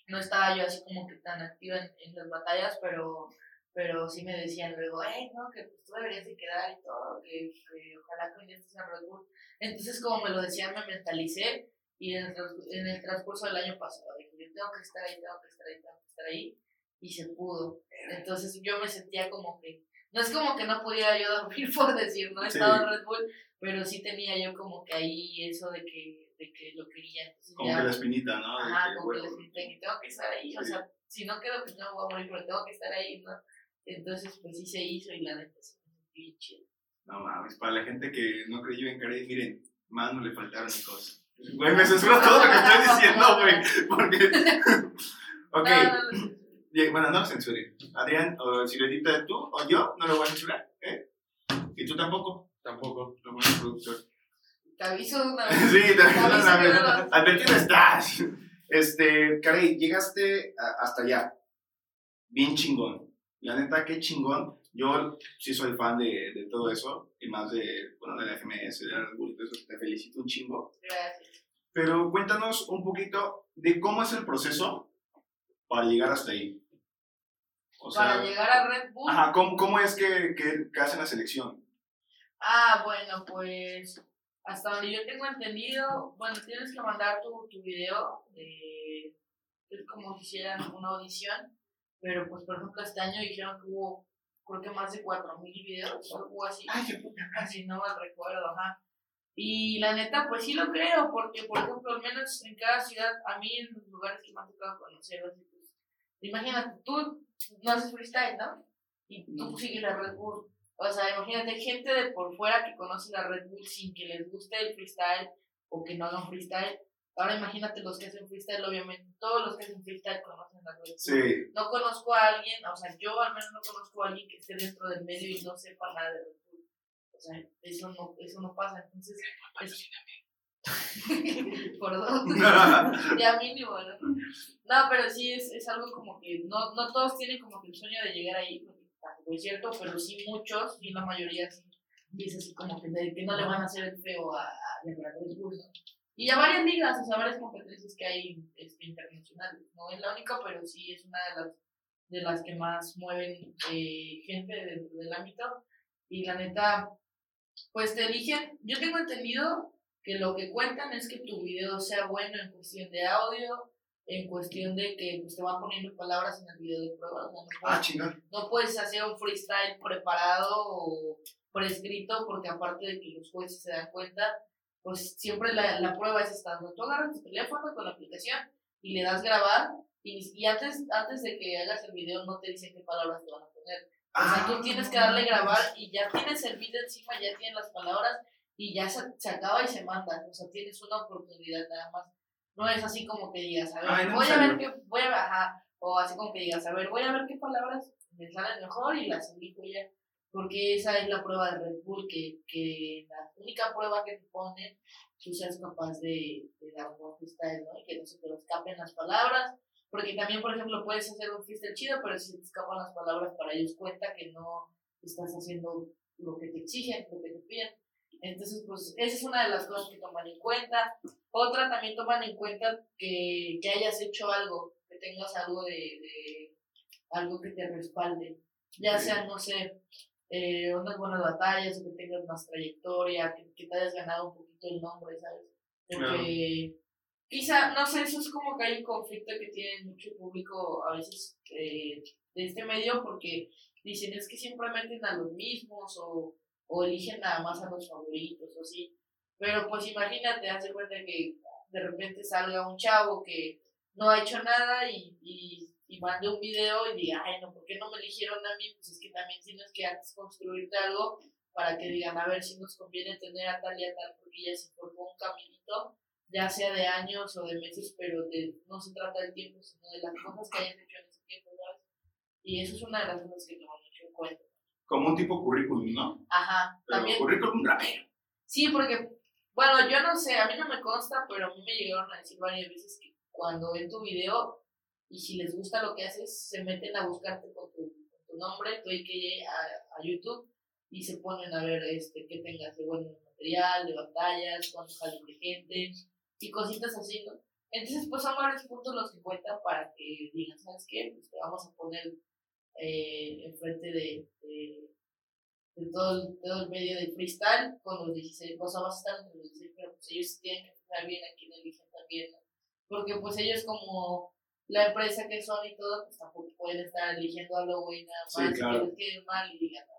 S2: no estaba yo así como que tan activa en, en las batallas, pero, pero sí me decían luego, hey, no, que pues, tú deberías de quedar y todo, que, que ojalá que estés en Red Bull. Entonces, como me lo decían, me mentalicé y en el, en el transcurso del año pasado dije, yo tengo que estar ahí, tengo que estar ahí, tengo que estar ahí, y se pudo. Entonces yo me sentía como que, no es como que no pudiera yo dormir por decir, no he
S1: Sí.
S2: estado en Red Bull, pero sí tenía yo como que ahí eso de que, de que lo quería. Entonces
S1: Como
S2: ya,
S1: que la espinita, ¿no?
S2: Ajá, como que les dije que tengo que estar ahí, o sea, si no quedo, pues no voy a morir, pero tengo que estar ahí, ¿no? Entonces, pues sí se hizo y la neta sí me chido.
S1: No mames, para la gente que no creyó en Carey, miren, más no le faltaron cosas. Güey, me censuras todo lo que estoy diciendo, güey. Porque. ok,
S2: No, no, no,
S1: bueno, no lo censuré. Adrián, o si lo edita tú o yo, no lo voy a censurar, ¿eh? Y tú tampoco.
S3: Tampoco.
S1: Lo bueno, productor.
S2: te aviso de una vez.
S1: Sí,
S2: Te aviso
S1: una
S2: de
S1: vez.
S2: una vez.
S1: Advertido estás. Este, Carey, llegaste a- hasta allá. Bien chingón. La neta, qué chingón. Yo sí soy fan de, de todo eso. Y más de, bueno, de la FMS, de la Red Bull eso. Te felicito un chingo.
S2: Gracias.
S1: Pero cuéntanos un poquito de cómo es el proceso para llegar hasta ahí. O sea,
S2: Para llegar a Red Bull.
S1: ajá, ¿cómo, cómo es que, que, que hacen la selección?
S2: Ah, bueno, pues hasta donde yo tengo entendido, bueno, tienes que mandar tu, tu video, de, es como si hicieran una audición, pero pues por ejemplo este año dijeron que hubo, creo que más de 4.000 videos, o algo así, así no mal recuerdo, ajá. Y la neta, pues sí lo creo, porque por ejemplo, al menos en cada ciudad, a mí en los lugares que me han tocado conocer, así, imagínate, tú no haces freestyle, ¿no? Y tú sigues la Red Bull. O sea, imagínate gente de por fuera que conoce la Red Bull sin que les guste el freestyle o que no hagan freestyle. Ahora imagínate los que hacen freestyle, obviamente todos los que hacen freestyle conocen la Red Bull.
S1: Sí,
S2: No conozco a alguien, o sea, yo al menos no conozco a alguien que esté dentro del medio y no sepa nada de Red Bull. O sea, eso no, eso no pasa. Entonces, es- por dos. ya mínimo, ¿no? No, pero sí es, es algo como que no, no todos tienen como que el sueño de llegar ahí, porque tampoco es cierto, pero sí muchos, y la mayoría sí, es así como que, de que no le van a hacer el feo a, a la Red Bull, ¿no? Y ya varias ligas, o sea, varias competencias que hay este, internacionales. No es la única, pero sí es una de las, de las que más mueven eh, gente dentro del ámbito. Y la neta, pues te eligen, yo tengo entendido que lo que cuentan es que tu video sea bueno en cuestión de audio, en cuestión de que pues, te van poniendo palabras en el video de prueba. No,
S1: ah,
S2: puedes, no puedes hacer un freestyle preparado o prescrito, porque aparte de que los jueces se dan cuenta, pues siempre la, la prueba es estando. Tú agarras tu teléfono con la aplicación y le das grabar, y, y antes, antes de que hagas el video no te dicen qué palabras te van a poner. O sea, tú
S1: Ah.
S2: tienes que darle grabar y ya tienes el beat encima, ya tienes las palabras y ya se, se acaba y se manda. O sea, tienes una oportunidad nada más. No es así como que digas, a ver,
S1: Ay, no
S2: voy a ver qué, voy a bajar. O así como que digas, a ver, voy a ver qué palabras me salen mejor y las elijo ya. Porque esa es la prueba de Red Bull, que, que la única prueba que te ponen, tú seas capaz de, de dar un freestyle, ¿no? Y que no se te escapen las palabras. Porque también, por ejemplo, puedes hacer un freestyle chido, pero si te escapan las palabras, para ellos cuenta que no estás haciendo lo que te exigen, lo que te piden. Entonces, pues, esa es una de las cosas que toman en cuenta. Otra, también toman en cuenta que, que hayas hecho algo, que tengas algo de, de algo que te respalde. Ya sea, no sé, eh, unas buenas batallas, que tengas más trayectoria, que, que te hayas ganado un poquito el nombre, ¿sabes? Porque quizá, no sé, eso es como que hay un conflicto que tiene mucho público a veces eh, de este medio, porque dicen es que siempre meten a los mismos o, o eligen nada más a los favoritos o así. Pero pues imagínate, hace cuenta que de repente salga un chavo que no ha hecho nada y, y, y mande un video y diga, ay, no, ¿por qué no me eligieron a mí? Pues es que también tienes que antes construirte algo para que digan, a ver si nos conviene tener a tal y a tal, porque ya se formó un caminito, ya sea de años o de meses, pero de, no se trata del tiempo, sino de las cosas que hayan hecho en ese tiempo, ¿sabes? Y eso es una de las cosas que tomo mucho en cuenta.
S1: Como un tipo currículum, ¿no?
S2: Ajá,
S1: Pero
S2: también.
S1: currículum rapero.
S2: Sí, porque, bueno, yo no sé, a mí no me consta, pero a mí me llegaron a decir varias veces que cuando ven tu video y si les gusta lo que haces, se meten a buscarte con tu, con tu nombre, tu IKJ a, a YouTube y se ponen a ver este qué tengas de buen material, de batallas, cuánto salen de gente y cositas así, ¿no? Entonces, pues son varios puntos los que cuentan para que digan, ¿sabes qué? Pues te vamos a poner eh, enfrente de, de, de todo, el, todo el medio de freestyle con los 16, o sea, vas a estar entre los 16, pero pues ellos sí tienen que pensar bien a quién eligen también, ¿no? Porque pues ellos como la empresa que son y todo, pues tampoco pueden estar eligiendo a lo güey nada
S1: Sí,
S2: más
S1: claro.
S2: que quede mal y digan, "No,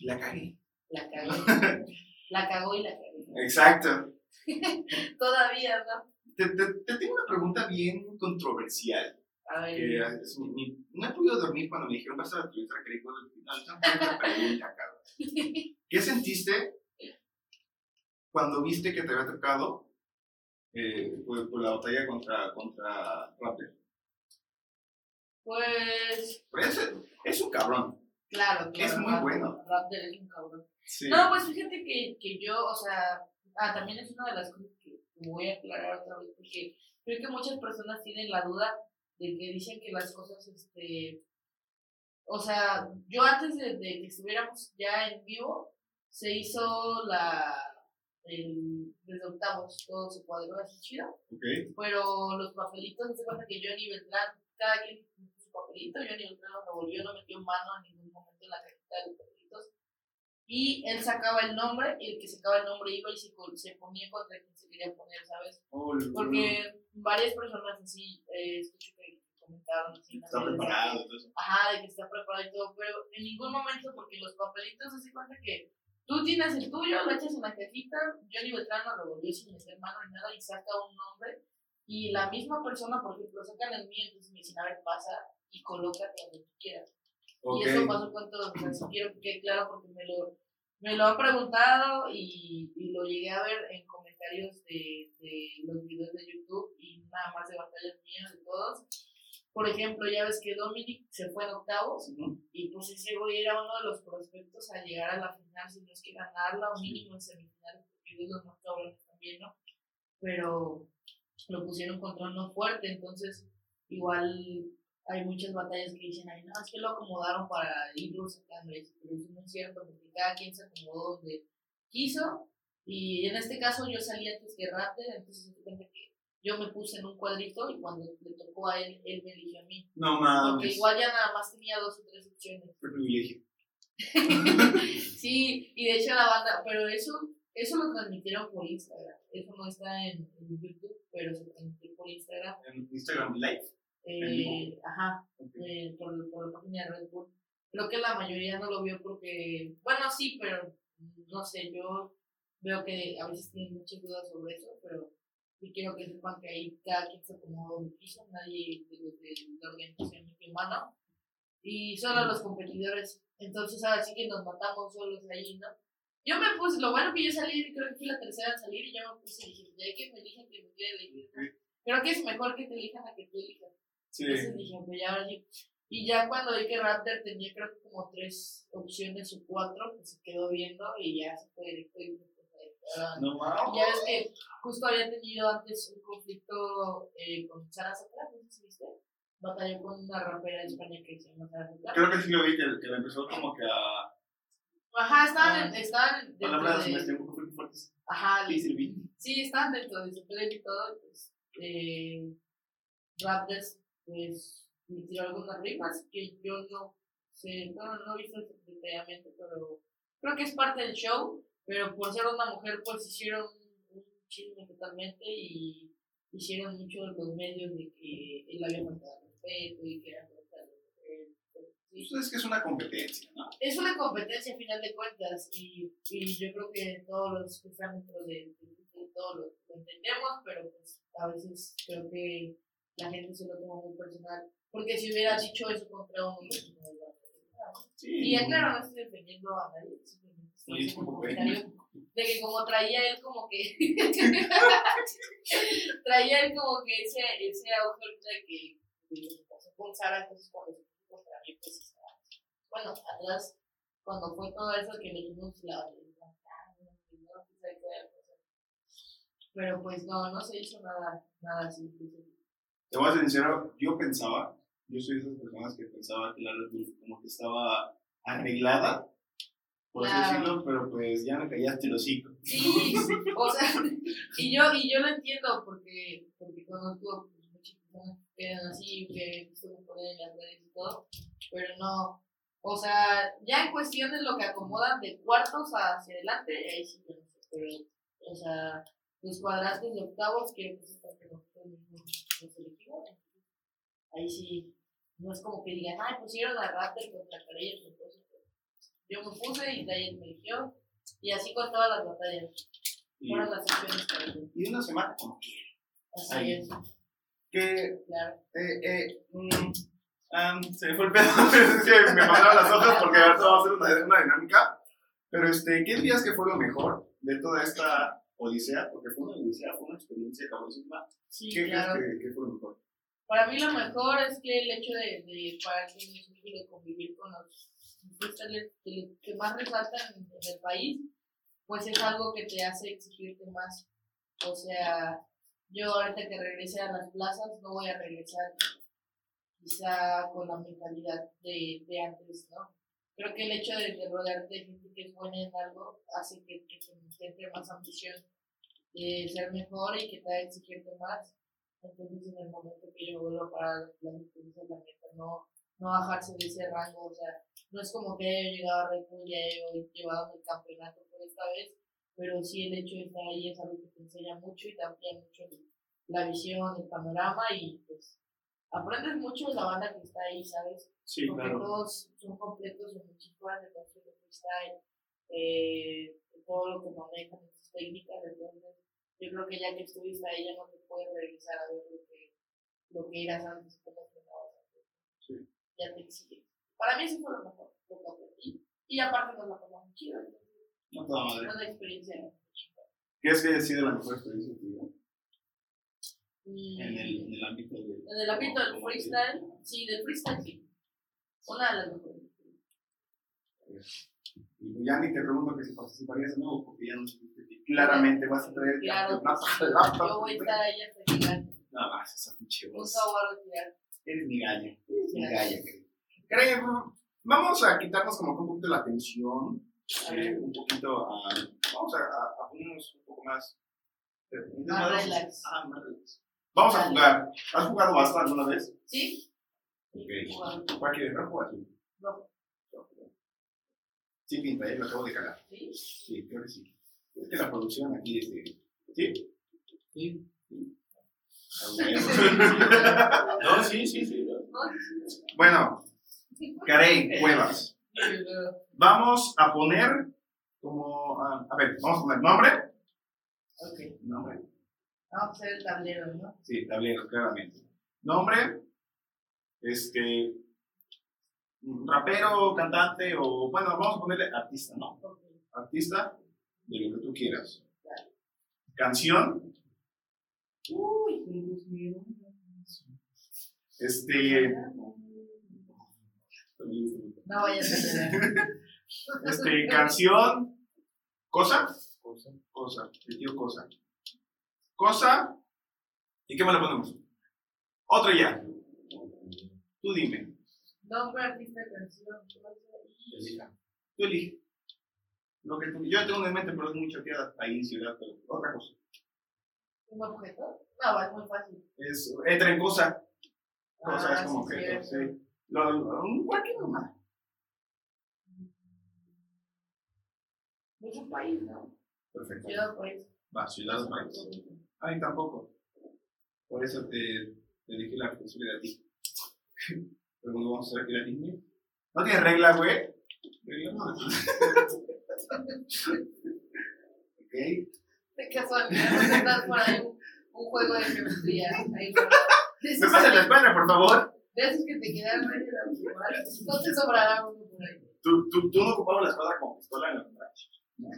S1: La cagué.
S2: la cagó, la cagó y la cagó.
S1: Exacto.
S2: Todavía, ¿no?
S1: Te, te, te tengo una pregunta bien controversial.
S2: A ver,
S1: Que es mi- mi- no he podido dormir cuando me dijeron vas a la entrevista que no, esa fue una pregunta, cabrón. ¿Qué sentiste cuando viste que te había tocado eh, por, por la batalla contra, contra Raptor?
S2: pues,
S1: Pues es, es un cabrón.
S2: claro, claro.
S1: Es muy
S2: Raptor-
S1: bueno.
S2: Raptor es un cabrón.
S1: Sí.
S2: No, pues fíjate que, que yo, o sea, ah, también es una de las cosas que voy a aclarar otra vez, porque creo que muchas personas tienen la duda de que dicen que las cosas, este, o sea, yo antes de, de que estuviéramos ya en vivo, se hizo la, el, desde octavos, todo se cuadró así chido, pero los papelitos, se cuenta que Johnny Beltrán, cada quien puso su papelito, Johnny Beltrán lo revolvió, no metió mano en ningún momento en la cajita de los papelitos, y él sacaba el nombre, y el que sacaba el nombre iba y se, se ponía contra quien se quería poner, ¿sabes?
S1: Oh,
S2: Porque varias personas así, eh, escucho que comentaron así. en las
S1: Está preparado.
S2: Ajá, de que está preparado y todo, pero en ningún momento, porque los papelitos se cuenta que tú tienes el tuyo, lo echas en la cajita, Johnny Beltrán lo revolvió sin meter mano ni nada y saca un nombre, y la misma persona, por ejemplo, sacan el mío, entonces me dicen, a ver, pasa y colócate donde tú quieras. Y eso pasó con todos, o sea, sí quiero que quede claro porque me lo, me lo han preguntado y, y lo llegué a ver en comentarios de, de los videos de YouTube y nada más de batallas mías, de todos. Por ejemplo, ya ves que Dominic se fue en octavos y pues ese güey era uno de los prospectos a llegar a la final, si no es que ganarla o mínimo en semifinales, porque de los más cabrones también, ¿no? Pero lo pusieron contra uno fuerte, entonces igual hay muchas batallas que dicen, ay, no, es que lo acomodaron para irlo sacando eso, pero eso no es cierto, porque cada quien se acomodó donde quiso, y en este caso yo salí antes que Raptor, entonces se cuenta que yo me puse en un cuadrito y cuando le tocó a él, él me eligió a mí.
S1: No
S2: Porque
S1: mames.
S2: igual ya nada más tenía dos o tres opciones.
S1: Privilegio.
S2: sí, y de hecho la banda, pero eso, eso lo transmitieron por Instagram. Eso no está en, en YouTube, pero se transmitió por Instagram.
S1: En Instagram Live.
S2: Eh, ajá, eh, por, por la página de Red Bull. Creo que la mayoría no lo vio porque, bueno, sí, pero no sé, yo veo que a veces tienen muchas dudas sobre eso, pero sí quiero que sepan que ahí cada quien se acomodó donde quiso, nadie de de la organización metió mano. y solo los competidores. Entonces ahora sí que nos matamos solos ahí, ¿no? Yo me puse, lo bueno que yo salí, creo que fui la tercera en salir y yo me puse y dije, ya que me elijan que me quiera elegir. ¿no? Creo que es mejor que te elijan a que tú elijas.
S1: Sí.
S2: Entonces dije, pues ya ahora sí. Y ya cuando vi que Raptor tenía creo que como tres opciones o cuatro, pues se quedó viendo y ya se fue directo y
S1: No
S2: ya ves que justo había tenido antes un conflicto eh, con Sara Satra, no sé si viste. Batalló con una rapera de España que se llama Sara Satra.
S1: Creo que sí lo vi, que, que empezó como que a.
S2: Ajá, estaban, en- estaban
S1: Palabras
S2: de...
S1: este, un poco fuertes.
S2: Ajá,
S1: Sí, Silvi.
S2: sí, estaban dentro de su play y todo. Pues, eh, Raptors, pues, me tiró algunas rimas que yo no sé, no, no he visto detalladamente, pero creo que es parte del show. Pero por ser una mujer, pues hicieron un chisme totalmente y hicieron mucho los medios de que él había faltado al respeto y que era falta.
S1: Pues es que es una competencia, ¿no?
S2: Es una competencia a final de cuentas y, y yo creo que todos los que están dentro de, de, de todo lo, lo entendemos, pero pues a veces creo que la gente se lo toma muy personal. Porque si hubiera dicho eso contra un.
S1: Sí.
S2: Y ya claro, no estoy defendiendo a nadie, de que como traía él como que traía él como que ese, ese auge de que, pasó con Sara, entonces cuando se contra mí, pues estaba- bueno, atrás, cuando fue todo eso que le dimos la, pero pues no, no se hizo nada, nada así. pues,
S1: Te voy a ser sincero, yo pensaba, yo soy de esas personas que pensaba que la Red Bull como que estaba arreglada, por así
S2: Claro.
S1: decirlo, pero pues ya me callaste el hocico.
S2: Sí, o sea, y yo, y yo lo entiendo porque, porque conozco pues, muchas personas que eran así, que se me ponen en las redes y todo, pero no, o sea, ya en cuestión de lo que acomodan de cuartos hacia adelante, ahí sí no sé, pero, o sea, los cuadrantes de octavos que mismos nos elegimos, entonces, ahí sí, no es como que digan, ay, pusieron a Raptor contra Carellas, entonces, pues, yo me puse y Taller me eligió, y así con todas las batallas.
S1: Y,
S2: Fueron las ellos.
S1: y una semana como que,
S2: Así
S1: Ahí.
S2: es,
S1: que
S2: claro.
S1: eh, eh, mm, am, se me fue el pedo, es que me pasaron las hojas porque ahorita vamos a hacer una, una dinámica, pero este, ¿qué dirías que fue lo mejor de toda esta odisea? Porque fue una odisea, fue una experiencia cabrosísima.
S2: Sí,
S1: ¿Qué
S2: claro.
S1: crees que, que fue lo mejor?
S2: Para mí lo mejor es que el hecho de, de para un de convivir con los que, que más resaltan en, en el país, pues es algo que te hace exigirte más. O sea, yo ahorita que regrese a las plazas no voy a regresar quizá con la mentalidad de, de antes, ¿no? Creo que el hecho de, de rodearte de que es buena en algo hace que, que te entre más ambición de ser mejor y que te haga exigirte más. Entonces, en el momento que yo vuelvo para las experiencias, la neta, no, no bajarse de ese rango, o sea, no es como que haya llegado a Red Bull y haya llevado el campeonato por esta vez, pero sí el hecho de estar ahí es algo que te enseña mucho y te amplía mucho la visión, el panorama y pues aprendes mucho de la banda que está ahí, ¿sabes?
S1: Sí,
S2: porque todos son completos en muchísimas de canción de freestyle, eh, todo lo que manejan sus técnicas, entonces yo creo que ya que estuviste ahí ya no te puedes regresar a ver lo que, lo que eras antes. Te exige. Para mí eso fue lo mejor, lo que aprendí. Y aparte nos la pasamos chido,
S1: No madre.
S2: fue una experiencia chida.
S1: ¿Qué es que ha sido la mejor experiencia?
S2: Y
S1: En el, en el ámbito de...
S2: en el ámbito del freestyle, sí, del freestyle sí. Una de las mejores.
S1: Y pues ya ni te pregunto que si participarías de nuevo, porque ya no supiste claramente vas a traer
S2: Claro, sí. yo voy a estar ahí hasta que.
S1: No, más,
S2: voy a retirar.
S1: Eres mi gallo. Eres mi
S2: Gracias.
S1: galla, querido. Vamos a quitarnos como que un poquito la tensión. eh, un poquito a. Vamos a, a, a ponernos un poco más.
S2: Más relax.
S1: Ah, más relax. Vamos a jugar. ¿Has jugado basta alguna vez?
S2: ¿Sí?
S1: Ok. ¿Cuál quieres? ¿Rojo o azul?
S2: rojo.
S1: Sí, pinta, eh, lo acabo de cagar.
S2: ¿Sí?
S1: Sí, creo que sí. Es que la producción aquí es de. ¿Sí?
S3: Sí. No, sí, sí, sí.
S2: ¿No?
S1: Bueno, Carey, Cuevas. Vamos a poner como. a ver, vamos a poner nombre.
S2: Ok.
S1: Nombre.
S2: Vamos a hacer el tablero, ¿no?
S1: Sí, tablero, claramente. Nombre. Este. rapero, cantante o, bueno, vamos a ponerle artista, ¿no? Artista de lo que tú quieras. Canción,
S2: Uy,
S1: Este,
S2: No vayas a tener.
S1: este, canción, cosa, cosa, el tío cosa. Cosa, ¿y qué más le ponemos? Otro ya. Tú dime,
S2: Nombre, artista, canción. cosa y-
S1: tú elige. Lo que tú, yo tengo una en mente, pero es muy choqueada ahí en ciudad, pero otra cosa.
S2: ¿Un objeto? No, es muy fácil.
S1: Es, entra en cosa, cosa
S2: Ah,
S1: es como
S2: sí,
S1: que,
S2: cierto.
S1: sí. Lo, un cualquier nomás.
S2: Es un país, ¿no?
S1: Perfecto.
S2: Ciudad, país.
S1: Va, ciudad o país. Ay, tampoco. Por eso te, te dije la posibilidad a ti. Pero no vamos a ver que la. ¿No tiene regla, güey? Regla no. ok.
S2: De casualidad, no estás por ahí un, un juego de geometría. Ahí por- de
S1: ¿Me pasa la espalda, por favor?
S2: De esos que te quedan medio de observar. No te sobrará uno por ahí.
S1: ¿Tú, tú, tú no ocupabas la espada como pistola en la plancha.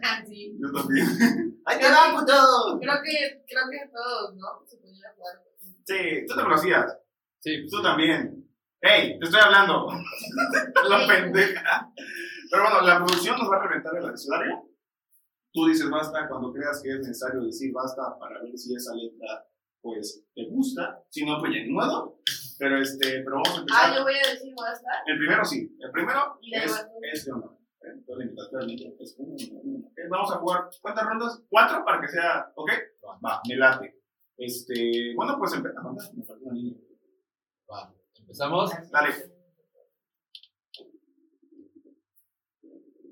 S2: Ah, sí.
S1: Yo también. ¡Ahí te va, puto!
S2: Creo que, creo que todos, ¿no? Se podían jugar.
S1: Sí, tú te lo hacías.
S4: Sí, pues,
S1: Tú también. ¡Ey! Te estoy hablando. la pendeja. Pero bueno, la producción nos va a reventar el accesorio. Tú dices basta cuando creas que es necesario decir basta para ver si esa letra pues te gusta. Si no, pues ya ni modo. Pero este, pero vamos a empezar.
S2: Ah, yo voy a decir basta.
S1: El primero sí. El primero es,
S2: vas tú.
S1: es de honor. ¿eh? Es Vamos a jugar. ¿Cuántas rondas? ¿Cuatro para que sea? ¿Ok? Va, me late. Este, bueno, pues empezamos. Me falta una
S4: va. Empezamos.
S1: Dale.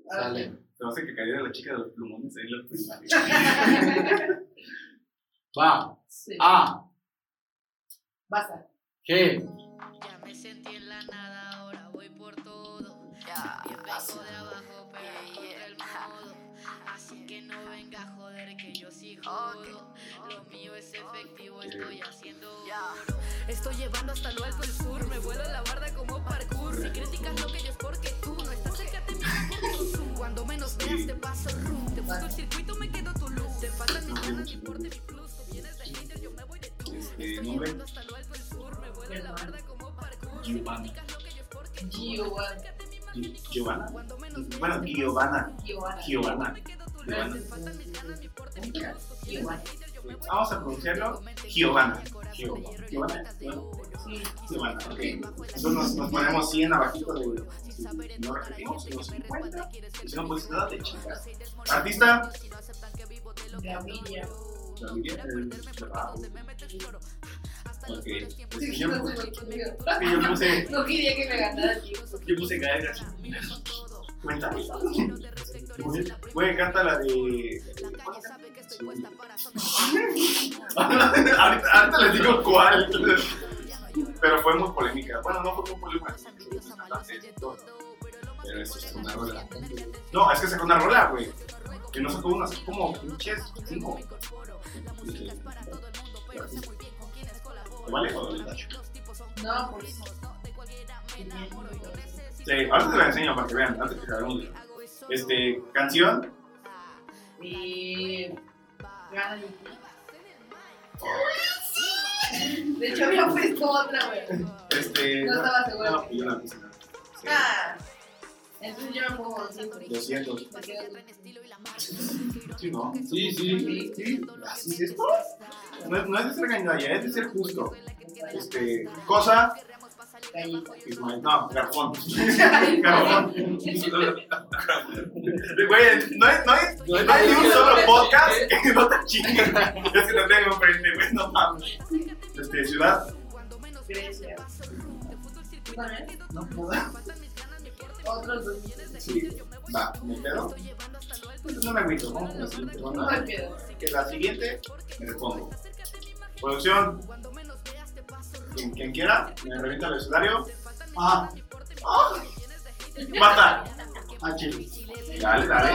S4: Sale.
S1: Te vas a que cayera la chica de los plumones ahí en la primaria.
S4: Va.
S2: Sí.
S4: A.
S2: Basta.
S4: G.
S3: Ya me sentí en la nada, ahora voy por todo. Bien vengo de abajo, pero encontré el modo. Así que no venga a joder que yo sí jodo. Lo mío es efectivo, estoy haciendo oro. Estoy llevando hasta lo alto el sur, me vuelo la barda como parkour. Si criticas lo que yo es porque tú no estás cerca de mi tum. Cuando menos veas te paso rum. Te busco el circuito, me quedo tu luz. Te faltan mis ganas, no importa mi plus. Tú vienes del Inter, yo me voy de tú. Estoy llevando hasta lo alto
S4: Giovanna.
S2: Giovanna.
S1: Gi- Giovanna. Bueno, Giovanna.
S2: Giovanna.
S1: Giovanna. Vamos a pronunciarlo. Giovanna. Giovanna. Giovanna.
S2: Sí.
S1: Giovanna. Ok. Entonces nos, nos ponemos 100 abajito de. No repetimos, unos 50. Y si no, pues nada de chingas. Artista.
S2: Gaviria. Sí,
S1: Yo, puse.
S2: No quería que me ganara.
S1: Yo puse caer así. Cuéntame. Güey, canta la de. ahorita, ahorita les digo cuál. Pero fue muy polémica. Bueno, no fue muy polémica. Pero eso es una rola. No, es que sacó una rola, güey. Que no sacó una, sacó como pinches cinco. ¿Vale? ¿O le tacho?
S2: No, pues.
S1: Sí, ahorita te la enseño para que vean, antes que acabemos. Este, canción.
S2: Y. Gana de De hecho, había puesto otra, güey.
S1: Este.
S2: No estaba seguro.
S1: No, yo no puse. Sí.
S2: Ah. Entonces yo me pongo 200.
S1: 200.
S2: Me quedo con-
S1: Sí, ¿no?
S4: Sí, sí.
S1: Sí, así es esto. No, es- no es de ser gandalla, es de ser justo. Este, cosa. Ismael, no, garfón. Garfón. Güey, no hay, no hay, no hay ni un solo podcast que no te chingue. Es que te tengo enfrente, güey, no mames. Este, ciudad.
S2: Grecia.
S1: No jodas.
S2: Otros dos.
S1: Sí, va, ¿me quedo? Pues no me agüito, vamos con la siguiente
S2: No
S1: ronda.
S2: me quedo.
S1: Que la siguiente me respondo. Producción. Quien, quien quiera, me revienta el escenario. Ah. Ah. Mata.
S4: Ah.
S1: Dale, dale.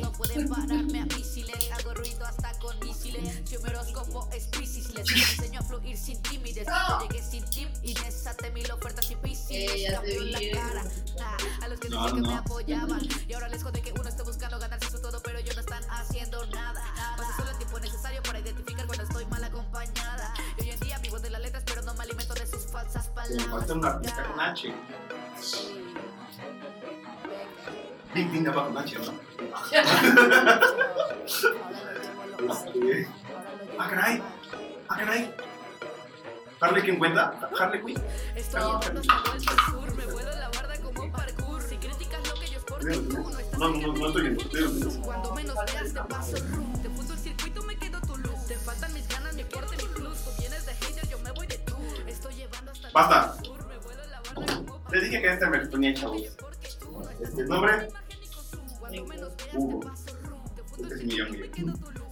S3: No pueden pararme a misiles, hago ruido hasta con misiles. Si mi horóscopo es Piscis, les enseño a fluir sin timidez. Yo llegué sin team y desaté mil ofertas sin piscis.
S2: Ya te vi.
S5: A los que
S3: No,
S5: decían que
S3: no.
S5: me apoyaban Y ahora les jode que uno está buscando ganarse su todo Pero ellos no están haciendo nada Paso solo el tiempo necesario para identificar
S3: falta un artista con H. Big Thing va con H, ¿no? Este. Ah, caray. Ah, caray. ¿Harley Quinn cuenta? ¿Harley Quinn?
S5: Estoy llevando hasta vuelta al sur Me vuelo la barda como parkour Si criticas lo que yo es porque tú no estás
S3: No, no, no estoy viendo.
S5: Cuando menos veas te paso rum Te fundo el circuito, me quedo tu luz Te faltan mis ganas, mi porte, mi plus Tú vienes
S3: Basta.
S5: el
S3: Les dije que este me lo ponía chavos. Este nombre, Hugo. Este es mi amigo.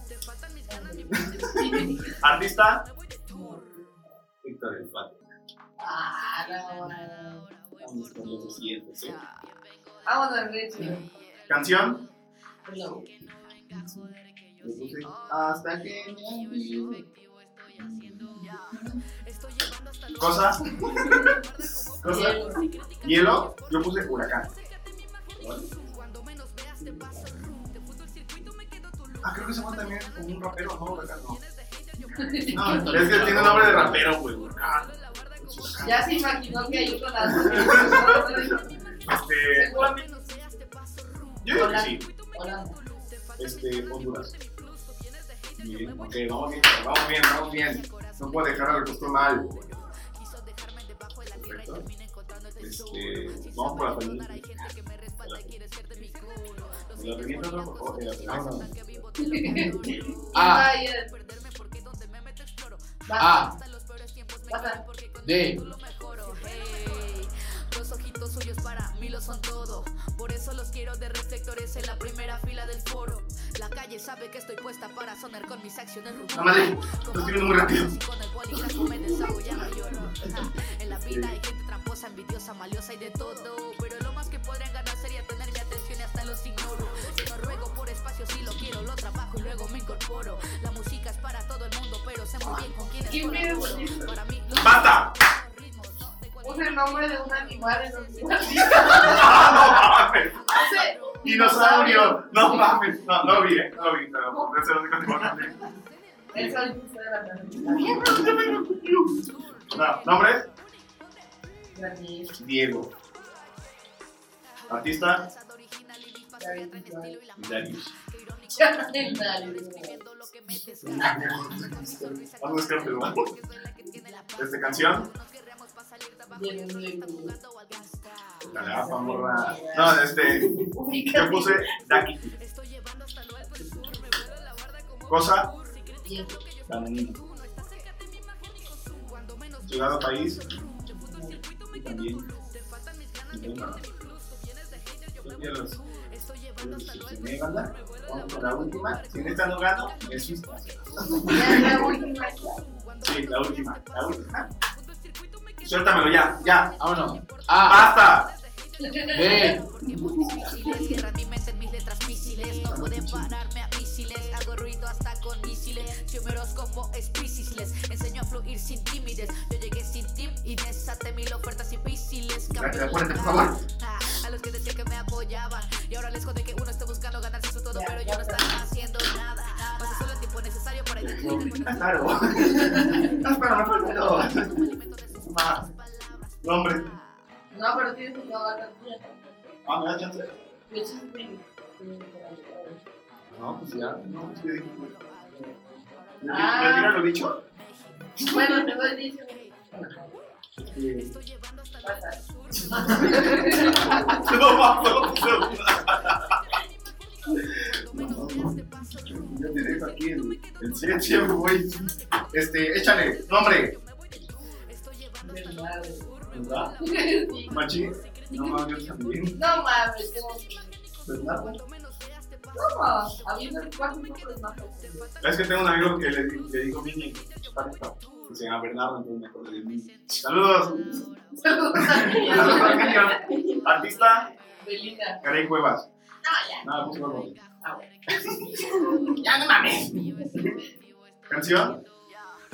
S5: te faltan mis ganas, mi porte, mi
S3: Artista, Víctor Infante.
S2: Ah, no.
S3: Vamos con los siguientes,
S2: Richie.
S3: Canción, hasta que me. Cosa, cosa, hielo, yo puse huracán. Ah, creo que se llama también como un rapero, no, huracán, no. No, es que tiene nombre de rapero, güey, huracán.
S2: Ya se imaginó que hay una
S3: Este,
S2: Seguramente.
S3: yo digo que sí.
S2: Hola.
S3: Este, Honduras. Bien, ok, vamos bien, vamos bien, vamos bien. No puedo dejar al mal. Perfecto. Este, vamos por la familia. ¿Me la revientas, no, por favor? Eh, la revientas.
S4: A,
S2: Ay, eh,
S4: A,
S2: Pasa.
S4: D,
S5: Los ojitos suyos para mí lo son todo. Por eso los quiero de reflectores en la primera fila del foro. La calle sabe que estoy puesta para sonar con mis acciones
S3: estoy viendo muy rápido.
S5: Con el bolígrafo me desahogo, ya no lloro. En la vida hay gente tramposa, envidiosa, maliosa y de todo. Pero lo más que podrían ganar sería tener mi atención y hasta los ignoro. Yo no ruego por espacio, si lo quiero, lo trabajo y luego me incorporo. La música es para todo el mundo, pero sé muy bien con
S2: ¿Quién bonito?
S5: Para mí, cualquier
S2: Puse el nombre de un animal en un
S3: ¡Ah, no mames! ¡Dinosaurio! No mames, no, no vi, eh, no vi, pero es el único que me
S2: Él sabe que usted era la
S3: No, nombre. Diego. Artista. Darius.
S2: No.
S3: Vamos a ¿no? Esta canción. La gafa, morra. No, este, yo puse Daki. Cosa,
S2: Diego.
S3: Danonino. Ciudad o país, y también. Yo los- Si me banda, vamos con la última. Si me están jugando, me asustas.
S2: Ya la última.
S3: Sí, la última, la última. Suéltamelo ya, ya.
S4: vámonos. A,
S3: ¡Basta!
S4: D,
S5: Cierran mi mente en mis letras misiles No pueden pararme a misiles Hago ruido hasta con misiles Si mi horóscopo es Piscis Les enseño a fluir sin timidez Yo llegué sin team y desaté mil ofertas difíciles A los que decían que me apoyaban Y ahora les jode que uno está buscando ganarse su todo Pero yo no están haciendo nada Paso solo el tiempo necesario para identificar
S3: Claro. Más. Nombre.
S2: No, pero tienes que.
S3: Ah, me da chance.
S2: Yo sí.
S3: No, pues ya. No, pues dije. ¿Ya
S2: Ah.
S3: lo dicho?
S2: Bueno, te doy dicho. Pasa.
S3: No, no. No, no. Yo te dejo aquí el, el güey. Este, échale, nombre.
S2: ¿Verdad?
S3: Machi. No mames, yo también.
S2: No mames.
S3: ¿Verdad?
S2: ¿Cómo? A mí me pasa un poco de más.
S3: Es que tengo un amigo que le, le digo Mini, que se llama Bernardo, entonces me acuerdo de Mini. Saludos.
S2: Saludos.
S3: Artista,
S2: Belinda.
S3: Karen Cuevas.
S2: No, ya.
S3: Nada, puse huevos.
S2: Ah, bueno. Ya no mames.
S3: Canción,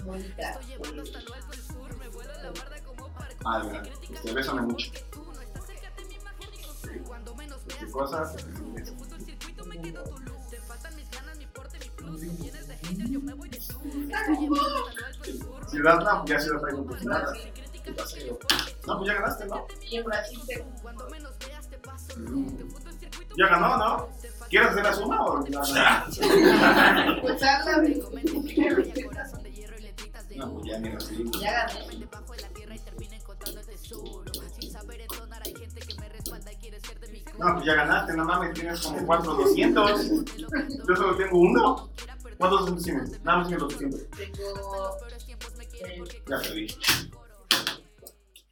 S2: Mónica.
S1: Ah, ya. Este, bésame mucho. Cosa. no, ya Ciudad traigo pues nada. ¿Qué pasa? No, pues ya ganaste, ¿no?
S2: Y en Brasil te
S1: Ya ganó, ¿no? ¿Quieres hacer la suma o no?
S2: Pues habla, güey.
S1: No, pues ya mira, sí.
S2: Ya gané.
S1: No, pues ya ganaste, no mames, tienes como 4 200. Yo solo tengo uno. ¿Cuántos 200 tienes? Nada más tienes los 200.
S2: Tengo. eh,
S1: Ya te.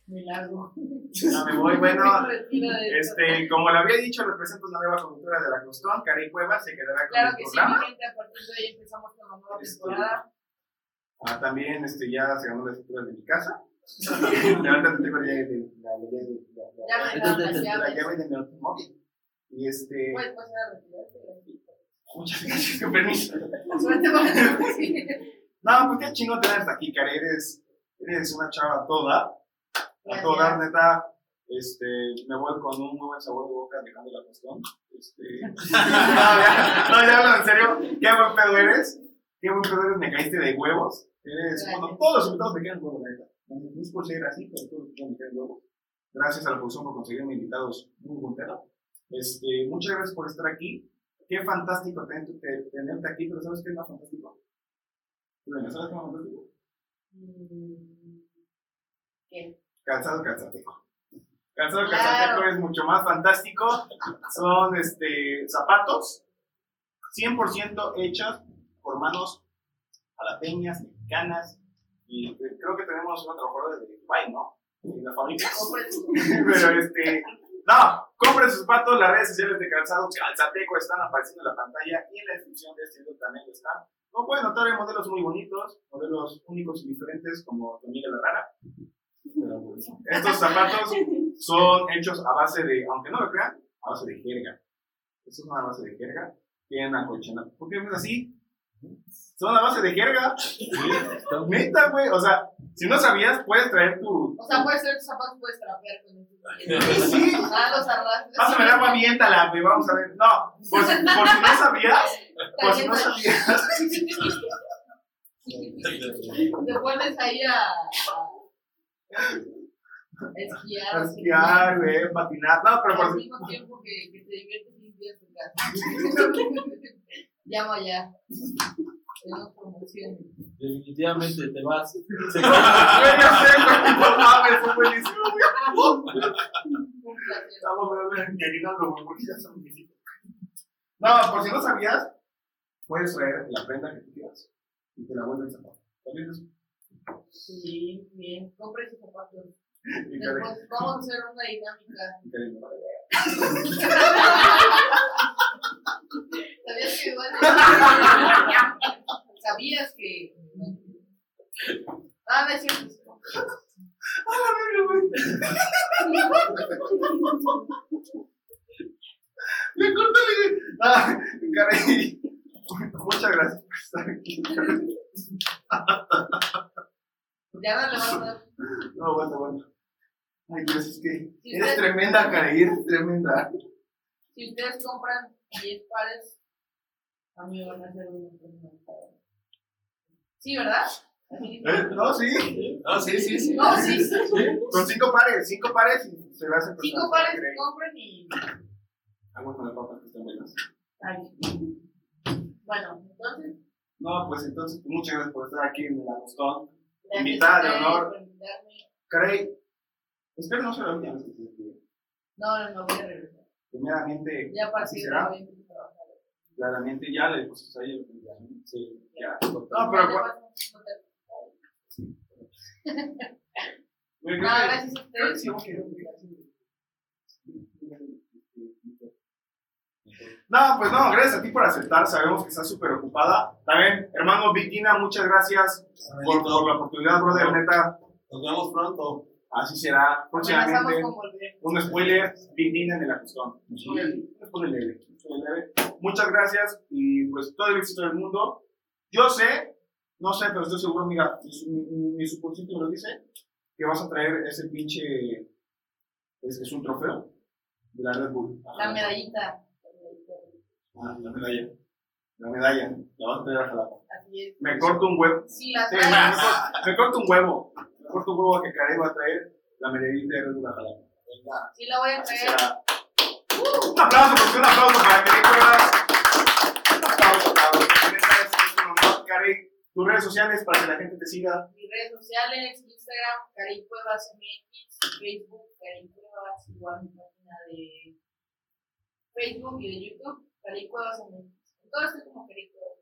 S2: Me largo.
S1: Ya me voy, bueno.
S2: Me de.
S1: Este, como le había dicho, represento una nueva conductora de la Costón, Cari Cuevas, se quedará con
S2: Claro
S1: el
S2: que sí,
S1: programa.
S2: mi gente. A partir de hoy empezamos con la nueva temporada.
S1: Ah, también este, ya se ganó la escritura de mi casa. Ahorita tengo la llave de la, llave mi automóvil. Y este,
S2: a retirarte.
S1: muchas gracias, con permiso.
S2: Suerte para
S1: No, pues qué chingón tenerte aquí, Cari. Eres, eres una chava toda. A
S2: Gracias.
S1: neta. Este, me voy con un muy buen sabor de boca dejando la cuestión. Este, no, ya, no, ya hablo en serio. Qué buen pedo eres. Qué buen pedo eres. Me caíste de huevos. Eres, bueno, todos los invitados me quedan huevos, la neta. No es por ser así, pero me quedan huevos. Gracias a la producción por conseguirme invitados muy pedo. Este, muchas gracias por estar aquí. Qué fantástico tenerte, aquí, pero ¿sabes qué es más fantástico? ¿Sabes qué es más fantástico?
S2: Mm, ¿Qué?
S1: Calzado calzateco. Calzado
S2: Claro.
S1: calzateco es mucho más fantástico. Son este, zapatos 100% hechos por manos jalapeñas, mexicanas. Y creo que tenemos una trabajadora de Dubai, ¿no? En la fábrica. Pero este. No, compren sus zapatos. Las redes sociales de Calzado Calzateco están apareciendo en la pantalla y en la descripción de este video también están. Como pueden notar, hay modelos muy bonitos, modelos únicos y diferentes, como tu amiga la rara. Estos zapatos son hechos a base de, aunque no lo crean, a base de jerga. Estos son a base de jerga. Tienen acolchonado. ¿Por qué es así? Son a base de jerga. Neta, güey. O sea, si no sabías, puedes traer tu.
S2: O sea, puedes ser tus zapatos, puedes trapear con eso.
S1: Sí.
S2: Ah, los arrastras.
S1: Pásame el agua, aviéntala, güey. Vamos a ver. No, por, si- por si no sabías, por si no sabías.
S2: Te pones ahí a. a esquiar.
S1: A esquiar, güey, patinar. No, pero por
S2: Al mismo tiempo que, que te diviertes y limpias tu casa. Llamo ya.
S4: Definitivamente te vas.
S1: Güey, ya sé, güey. No mames, fue buenísimo. Estamos mis hijos. No, por si no sabías, puedes traer la prenda que tú quieras y te la vuelven a zapato. ¿Sabías eso?
S2: Sí, bien. Compre sus zapatos.
S1: Y Karen-
S2: Después vamos a hacer una dinámica. ¿Sabías que igual? ¿Sabías que.? Ah, no es cierto.
S1: Le corté, Ah, Karen, muchas gracias por estar aquí.
S2: Ya no le vas a dar.
S1: No, aguanta, aguanta. Ay, Dios, es que
S2: Sí,
S1: eres
S2: sí.
S1: tremenda, Karen, eres tremenda.
S2: Si ustedes compran 10 pares, a mí me van a hacer un. Sí, ¿verdad?
S1: ¿Eh? No, sí.
S4: No, sí, sí, sí.
S2: No, sí, sí.
S1: Con cinco pares, cinco pares y se va a hacer
S2: Cinco pares que compren y.
S1: Vamos con las papas que están buenas.
S2: Bueno, entonces.
S1: No, pues entonces, muchas gracias por estar aquí en el Agostón.
S2: gracias
S1: Invitada de honor.
S2: por invitarme.
S1: Caray, espero no sea la última vez que te despide.
S2: No, no, no voy a regresar.
S1: Primeramente,
S2: Ya a
S1: así
S2: partir de
S1: será.
S2: hoy empiezo a trabajar.
S1: Claramente ya le lo que ya. Sí, ya. No, pero bueno. que-
S2: gracias a ustedes.
S1: No, pues no, gracias a ti por aceptar. Sabemos que estás súper ocupada. También, hermano Big Gina, muchas gracias por, por la oportunidad, brother. Neta,
S4: Nos vemos pronto.
S1: Así será próximamente. Un spoiler, Big en el spoiler leve. Muchas gracias y pues todo el éxito del mundo. Yo sé, no sé, pero estoy seguro, mira, mi, mi, mi subconsciente me lo dice, que vas a traer ese pinche. Es, es un trofeo de la Red Bull.
S2: La medallita.
S1: Ah, la medalla. La medalla. La vas a traer a Jalapa.
S2: Así es.
S1: Me corto un huevo.
S2: Si la
S1: Sí, me,
S2: traes,
S1: me corto un huevo. Un huevo que Karen va a traer la medallita de Red Bull a Jalapa. Venga.
S2: sí la voy a traer.
S1: Un aplauso, porque un aplauso para Karen Cuevas. Un aplauso, honor, Karen. Tus redes sociales para que la gente te siga.
S2: Mis redes sociales, Instagram, Karin Cuevas MX, Facebook, Karin Cuevas, igual mi página de Facebook y de YouTube, Karin Cuevas MX. Todo esto como Karin Cuevas.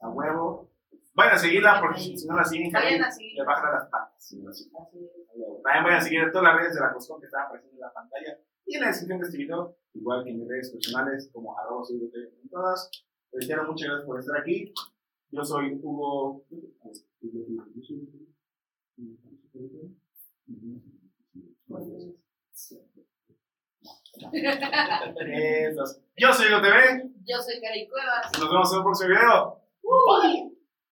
S1: A huevo. Vayan a seguirla porque si no la siguen,
S2: Vayan a seguir.
S1: le bajan las patas. si no. También vayan a seguir todas las redes de la Coscón que están apareciendo en la pantalla y en la descripción de este video, igual que en mis redes personales como arroba soy en todas. Les quiero muchas gracias por estar aquí. Yo soy Hugo. Yo soy Hugo TV.
S2: Yo soy Karin Cuevas.
S1: Nos vemos en el próximo video.
S2: Bye.